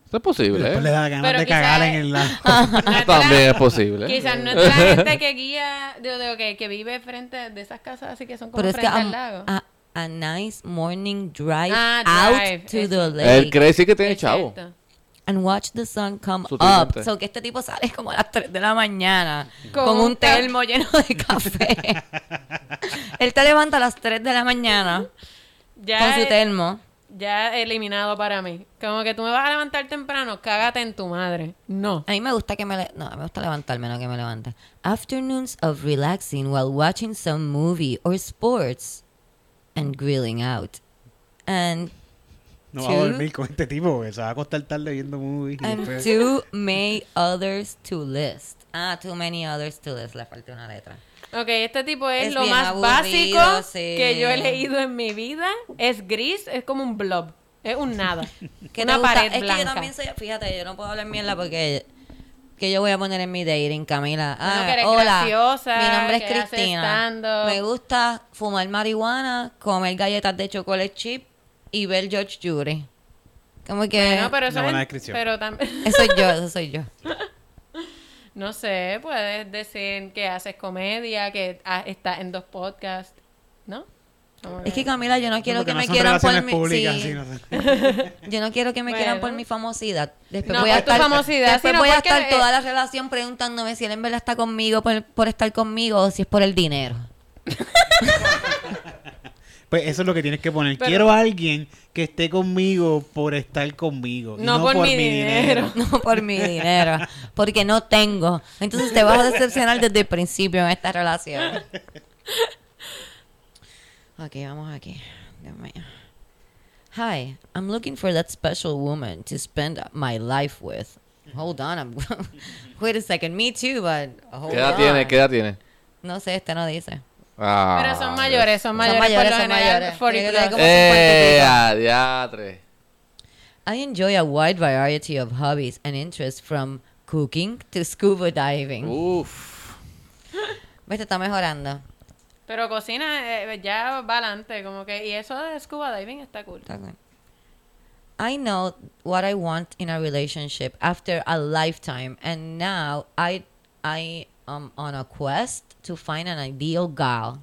Eso es posible, Después le ¿eh? da ganas Pero de cagar es- en el de la- También es posible. Quizás no es de la gente que guía, digo, digo, que, que vive frente de esas casas así que son como Pero es que frente al lago. a, a nice morning drive Ah, out to the lake. Él cree sí que tiene Es chavo. cierto. and watch the sun come Sutilmente. up. So que este tipo sale como a las 3 de la mañana Con con, un termo lleno de café. Él te levanta a las 3 de la mañana Ya, con su eh, termo. Ya eliminado para mí. Como que tú me vas a levantar temprano, cágate en tu madre. No. A mí me gusta que me le- no, me gusta levantarme, no que me levante. Afternoons of relaxing while watching some movie or sports and grilling out. And No va a Two. dormir con este tipo, porque se va a acostar tarde viendo movies. and después- too many others to list. Ah, too many others to list. Le falta una letra. Ok, este tipo es, Es lo más aburrido, básico sí. que yo he leído en mi vida. Es gris, es como un blob. Es un nada. ¿Qué te Una pared es blanca. que yo también soy, fíjate, yo no puedo hablar mierda porque que yo voy a poner en mi dating, Camila. Ah, que eres hola, graciosa, mi nombre es Cristina. Me gusta fumar marihuana, comer galletas de chocolate chip y ver George Jury. Como que Bueno, pero eso Una buena es- descripción. Pero también, eso soy yo, eso soy yo. No sé, puedes decir que haces comedia, que ah, estás en dos podcasts, ¿no? Es que Camila, yo no quiero que no me quieran por mi públicas, sí. sí, no sé. Yo no quiero que me quieran por mi famosidad. Después No voy a por tu estar, famosidad, después sino voy a estar toda la relación preguntándome si él en verdad está conmigo por, por estar conmigo o si es por el dinero. Pues eso es lo que tienes que poner. Pero- Quiero a alguien que esté conmigo por estar conmigo. No por mi dinero. No por mi dinero, porque no tengo. Entonces te vas a decepcionar desde el principio en esta relación. Ok, vamos aquí. Dios mío. Hi, I'm looking for that special woman to spend my life with. Hold on, I'm wait a second, me too, but hold ¿Qué edad on. tiene? ¿Qué edad tiene? No sé, este no dice. Ah, Pero son mayores, son Son mayores, mayores, por son mayores. 40 Tiene que tener plus. como- ¡Eh! 50 a diatre! I enjoy a wide variety of hobbies and interests from cooking to scuba diving. Uf. ¿Ves? Te está mejorando. Pero cocina eh, ya va adelante, como que, y eso de scuba diving está cool. Está bien. I know what I want in a relationship after a lifetime, and now I I am on a quest to find an ideal gal.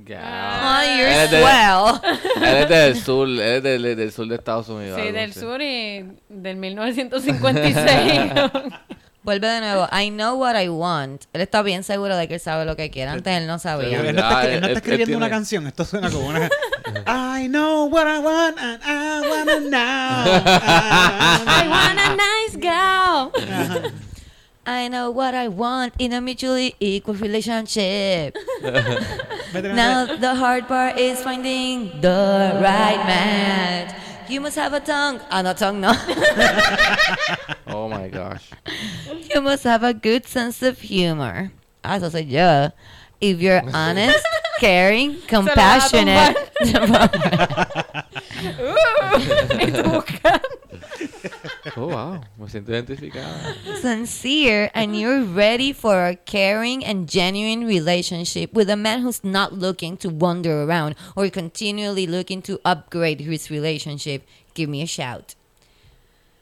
Oh, Él you're es de- swell. Él es del sur, él es del, del sur de Estados Unidos. Sí, del así. sur y del 1956. Vuelve de nuevo. I know what I want. Él está bien seguro de que él sabe lo que quiere. Antes él no sabía. él no está, Ah, él no está él escribiendo una canción. Esto suena como una. I know what I want and I wanna know. I want a nice girl. I know what I want in a mutually equal relationship. Now the hard part is finding the right match. You must have a tongue. Ah, no, tongue, no. Oh my gosh. you must have a good sense of humor. Ah, eso soy yo. If you're honest, caring, Se lo vas compassionate. Oh, wow. Me siento identificada. sincere and you're ready for a caring and genuine relationship with a man who's not looking to wander around or continually looking to upgrade his relationship, give me a shout.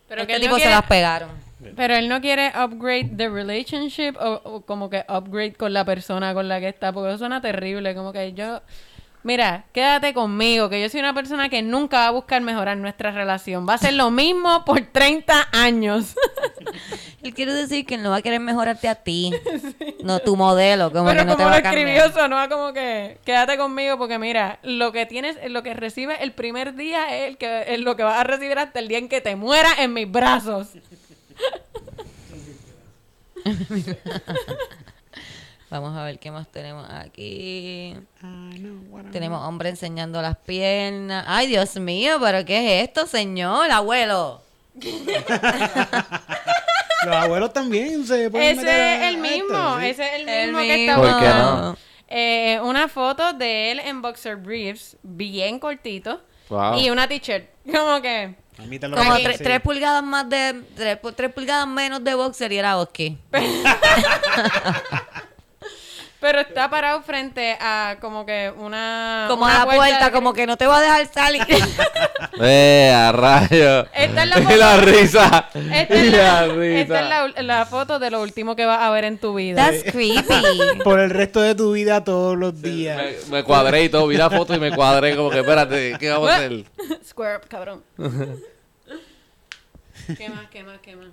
Pero, que este él tipo no se quiere, las pegaron. pero él no quiere upgrade the relationship o, o como que upgrade con la persona con la que está, porque eso suena terrible, como que yo... Mira, quédate conmigo, que yo soy una persona que nunca va a buscar mejorar nuestra relación. Va a ser lo mismo por 30 años. Él quiere decir que él no va a querer mejorarte a ti, no tu modelo, como Pero que no te como va lo a escribió, cambiar. sonó como que quédate conmigo porque mira, lo que tienes, lo que recibes el primer día es, el que, es lo que vas a recibir hasta el día en que te mueras en mis brazos. Vamos a ver qué más tenemos aquí. I Tenemos hombre enseñando las piernas. Ay, Dios mío, pero ¿qué es esto, señor, abuelo? Los abuelos también se pueden Ese es el a mismo, esto, ¿sí? ese es el El mismo que mismo. está ¿Por qué no? Eh, una foto de él en boxer briefs, bien cortito, Wow. y una t-shirt. Como que, A mí te lo Como parece, tre- sí. tres pulgadas más de... Tres, tres pulgadas menos de boxer y era Oski. pero está parado frente a como que una. Como una a la puerta, de- como que no te va a dejar salir. ¡Eh, a rayo! Esta es la y foto- la risa. Esta es, y la, la risa. esta es la, la foto de lo último que vas a ver en tu vida. That's creepy. Por el resto de tu vida, todos los días. Me, me cuadré y todo. Vi la foto y me cuadré como que, espérate, ¿qué vamos a hacer? Square up, cabrón. ¿Qué más, qué más, qué más?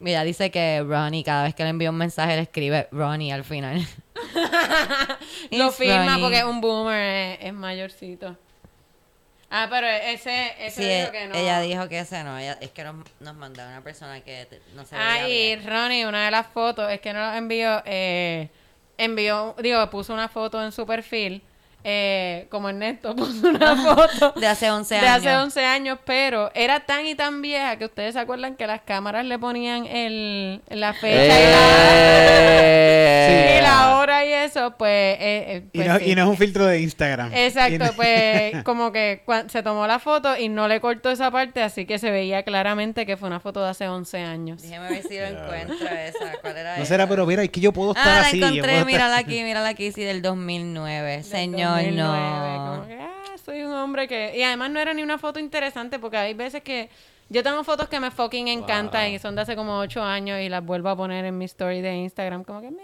Mira, dice que Ronnie, cada vez que le envía un mensaje, le escribe Ronnie al final. Lo firma Ronnie. porque es un boomer, es, es mayorcito. Ah, pero ese, ese Sí, dijo que no. ella dijo que ese no. Ella, es que nos, nos mandó una persona que te- no se Ah, y bien. Ronnie, una de las fotos, es que no lo envió, eh, envió, digo, puso una foto en su perfil, eh, como Ernesto puso una foto De hace 11 de años. hace 11 años, pero era tan y tan vieja que ustedes se acuerdan que las cámaras le ponían el, la fecha y, la, Eh, y la hora y eso, pues... eh, eh, Y pues no, sí. y no es un filtro de Instagram. Exacto, no- pues como que se tomó la foto y no le cortó esa parte, así que se veía claramente que fue una foto de hace 11 años. Déjame ver si lo encuentro esa. ¿Cuál era No esa? será, pero mira, es que yo puedo estar Ah, la así. yo encontré, estar mírala aquí, mírala aquí, sí, del 2009. Del Señor, 2009, no. Como que, ah, soy un hombre que... Y además no era ni una foto interesante porque hay veces que... Yo tengo fotos que me fucking encantan y son de hace como 8 años y las vuelvo a poner en mi story de Instagram como que... meh,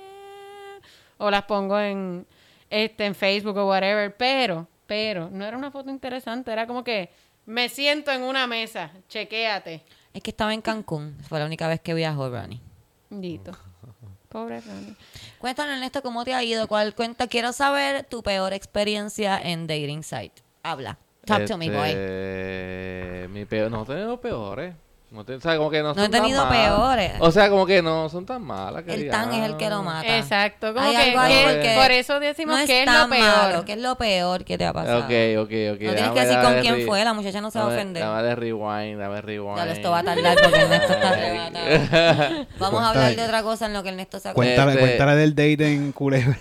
O las pongo en, este, en Facebook o whatever. Pero, pero, no era una foto interesante. Era como que me siento en una mesa, chequéate. Es que estaba en Cancún. Fue la única vez que viajó Ronnie. Dito. Pobre Ronnie. Cuéntanos, Ernesto, cómo te ha ido. ¿Cuál cuenta? Quiero saber tu peor experiencia en dating site. Habla. Talk to me, boy. este, Mi peor, no tenido peores. No, te- o sea, como que no, No son he tan tenido malas. peores. O sea, como que no son tan malas. que El tan es el que lo digamos. mata. Exacto. Como Hay que, algo ahí que- por eso decimos no que es lo tan peor. malo, ¿Qué es lo peor que te ha pasado? Ok, ok, ok. No tienes que decir con quién fue, la muchacha no se va a ofender. Dame de rewind, dame rewind. Ya esto va a tardar porque Ernesto está arrebatado. Vamos a hablar de otra cosa en lo que Ernesto se acuerda. Cuéntale, Este- cuéntale del date en Culebra.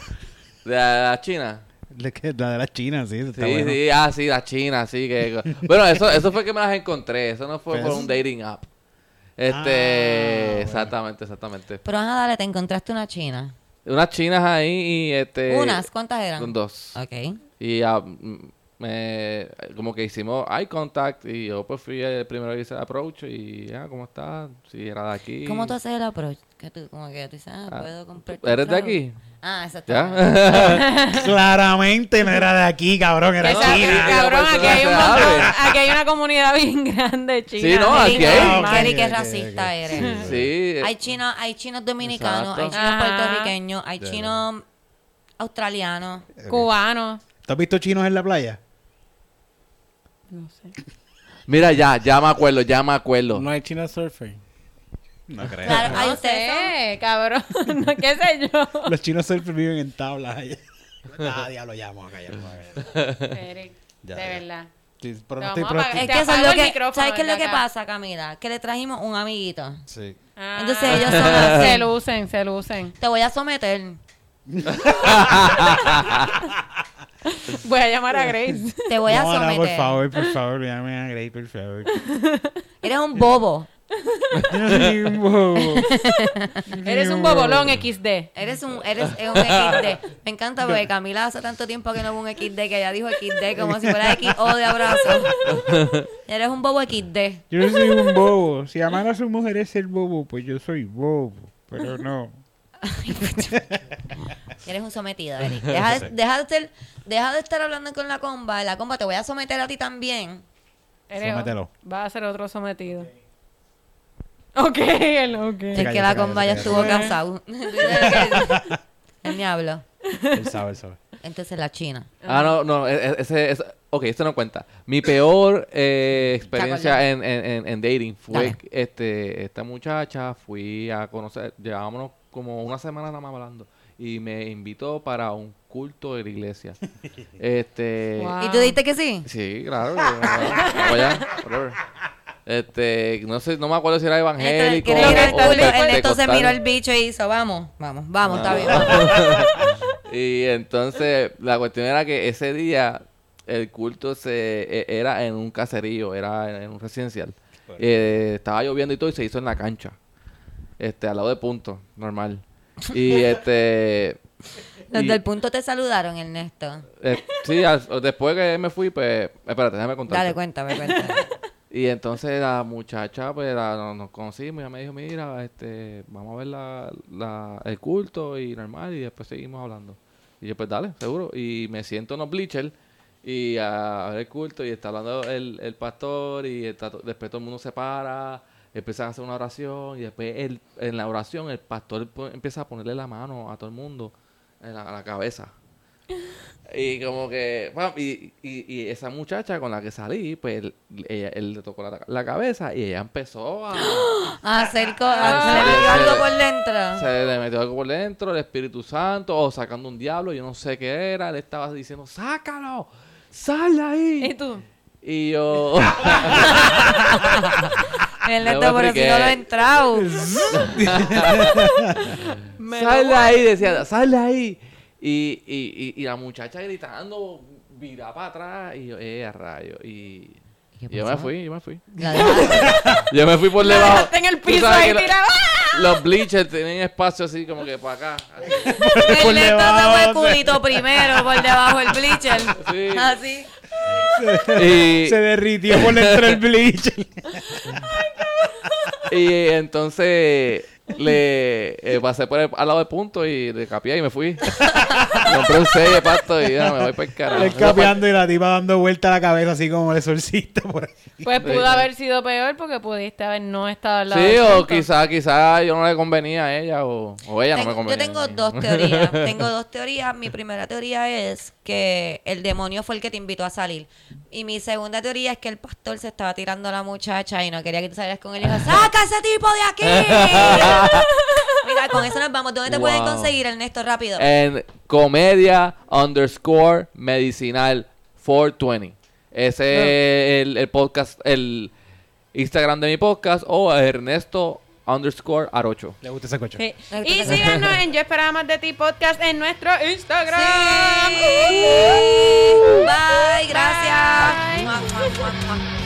De la China. De que- La de las chinas, sí. está Sí, bueno. sí, ah, sí, la China, sí. Que... Bueno, eso, eso fue que me las encontré. Eso no fue Pues- por un dating app. Este, Ah, bueno. exactamente, exactamente. Pero ajá, dale, te encontraste una china. Unas chinas ahí y este. ¿Unas? ¿Cuántas eran? Dos. Ok. Y ah, mm, me, como que hicimos eye contact y yo pues fui el primero que hice el approach y ah, ¿cómo estás? Si era de aquí. ¿Cómo tú haces el approach? Que tú, como que tú dices, ah, Ah, puedo comprar. ¿Eres de aquí? Ah, exacto. Claramente no era de aquí, cabrón, era Esa- china. cabrón, aquí hay, un montón- aquí hay una comunidad bien grande china. Sí, no, aquí hay. Ok, qué racista eres. sí. Hay chinos, hay chinos dominicanos, hay chinos puertorriqueños, hay chinos australianos. Cubano. ¿Tú has visto chinos en la playa? No sé. Mira, ya, ya me acuerdo, ya me acuerdo. No hay China Surfer. No creo. Claro, No sé, cabrón. No, ¿Qué sé yo? Los chinos siempre viven en tablas allá. Ah, diablo, ya, vamos a callar. Eric, de ya. verdad. Sí, pero no estoy Es que eso es apago lo que. ¿Sabes qué es lo que pasa, Camila? Que le trajimos un amiguito. Sí. Ah, Entonces ellos son así. Se lucen, se lucen. Te voy a someter. Voy a llamar a Grace. Te voy a no, no, someter. por favor, por favor, llame a Grey, por favor. Eres un bobo. Eres un bobolón XD. Eres un, eres es un XD. Me encanta porque Camila hace tanto tiempo que no hubo un XD que ella dijo XD como si fuera XO de abrazo. Eres un bobo XD. Yo no soy un bobo. Si amar a su mujer es ser bobo, pues yo soy bobo. Pero no. Eres un sometido, Eric. Deja de, deja de estar, deja de estar hablando con la comba. La comba te voy a someter a ti también. Somételo. Va a ser otro sometido. Ok, él, ok. Calla, que la se calla, comba se ya calla. estuvo casado. Él me habló. Él sabe, él sabe. Entonces la china. Ah, no, no, e- e- ese, ese- ok, esto no cuenta. Mi peor eh, experiencia en, en, en, en dating fue Dale. este, esta muchacha, fui a conocer, llevábamos como una semana nada más hablando, y me invitó para un culto de la iglesia. este, Wow. ¿Y tú dijiste que sí? sí, claro, vamos allá, whatever. Este, no sé, no me acuerdo si era evangélico al o culto. pentecostal. Ernesto se miró el bicho y hizo, vamos, vamos, vamos, está bien. vamos". Y entonces la cuestión era que ese día el culto se e- era en un caserío, era en, un residencial. Eh, estaba lloviendo y todo y se hizo en la cancha. Este, al lado de punto, normal. Y este Los y- del punto te saludaron, Ernesto. eh, sí, al- después que me fui, pues, espérate, déjame contar. Dale, cuéntame, cuéntame. Y entonces la muchacha, pues nos, conocimos, ella me dijo, mira, este, vamos a ver la, la- el culto y normal, y después seguimos hablando. Y yo, pues dale, seguro. Y me siento en los bleachers y a, ver el culto y está hablando el, el pastor y está después todo el mundo se para empiezan a hacer una oración y después el, en la oración el pastor empieza a ponerle la mano a todo el mundo en a la cabeza. Y como que, y, y, y esa muchacha con la que salí, pues él, ella- él le tocó la, la cabeza y ella empezó a... A hacer co- Ah, se le metió algo por dentro. Se le metió algo por dentro, el Espíritu Santo, o sacando un diablo, yo no sé qué era. Él estaba diciendo, sácalo, sal de ¿Y ahí. tú? Y yo, neto, pero si expliqué. no lo he entrado. Sal de ahí, decía, sal de ahí. Y, y, y, y la muchacha gritando, vira para atrás. Y yo, eh, a rayo. Y ¿Qué y yo me fui, yo me fui. Yo me fui por La debajo. en el piso ahí. Los bleachers tienen espacio así como que para acá. así. El neto se debajo, fue o sea. culito primero por debajo del bleacher. Sí. Así. Y, Se derritió por dentro del bleach. Y entonces le eh, pasé por el- al lado de punto y le capié y me fui. Compré un sello de pasto y ya me voy para el carajo. Escapeando y la tipa dando vuelta a la cabeza así como el exorcista por ahí. Pues pudo Sí. haber sido peor porque pudiste haber no estado al lado Sí, del o punto. quizá, quizá yo no le convenía a ella o, o ella no me convenía. yo tengo dos teorías. Tengo dos teorías. Mi primera teoría es que el demonio fue el que te invitó a salir. Y mi segunda teoría es que el pastor se estaba tirando a la muchacha y no quería que tú salieras con él y dijo, ¡saca ese tipo de aquí! Mira, con eso nos vamos. ¿Dónde te pueden Wow. conseguir, Ernesto? Rápido. En comedia underscore medicinal 420. Ese es el, el podcast, el Instagram de mi podcast o Ernesto underscore Arocho. Le gusta ese coche. Sí. Y síganos en Yo Esperaba Más de Ti Podcast en nuestro Instagram. Sí. Bye, gracias. Bye. Mua, mua, mua.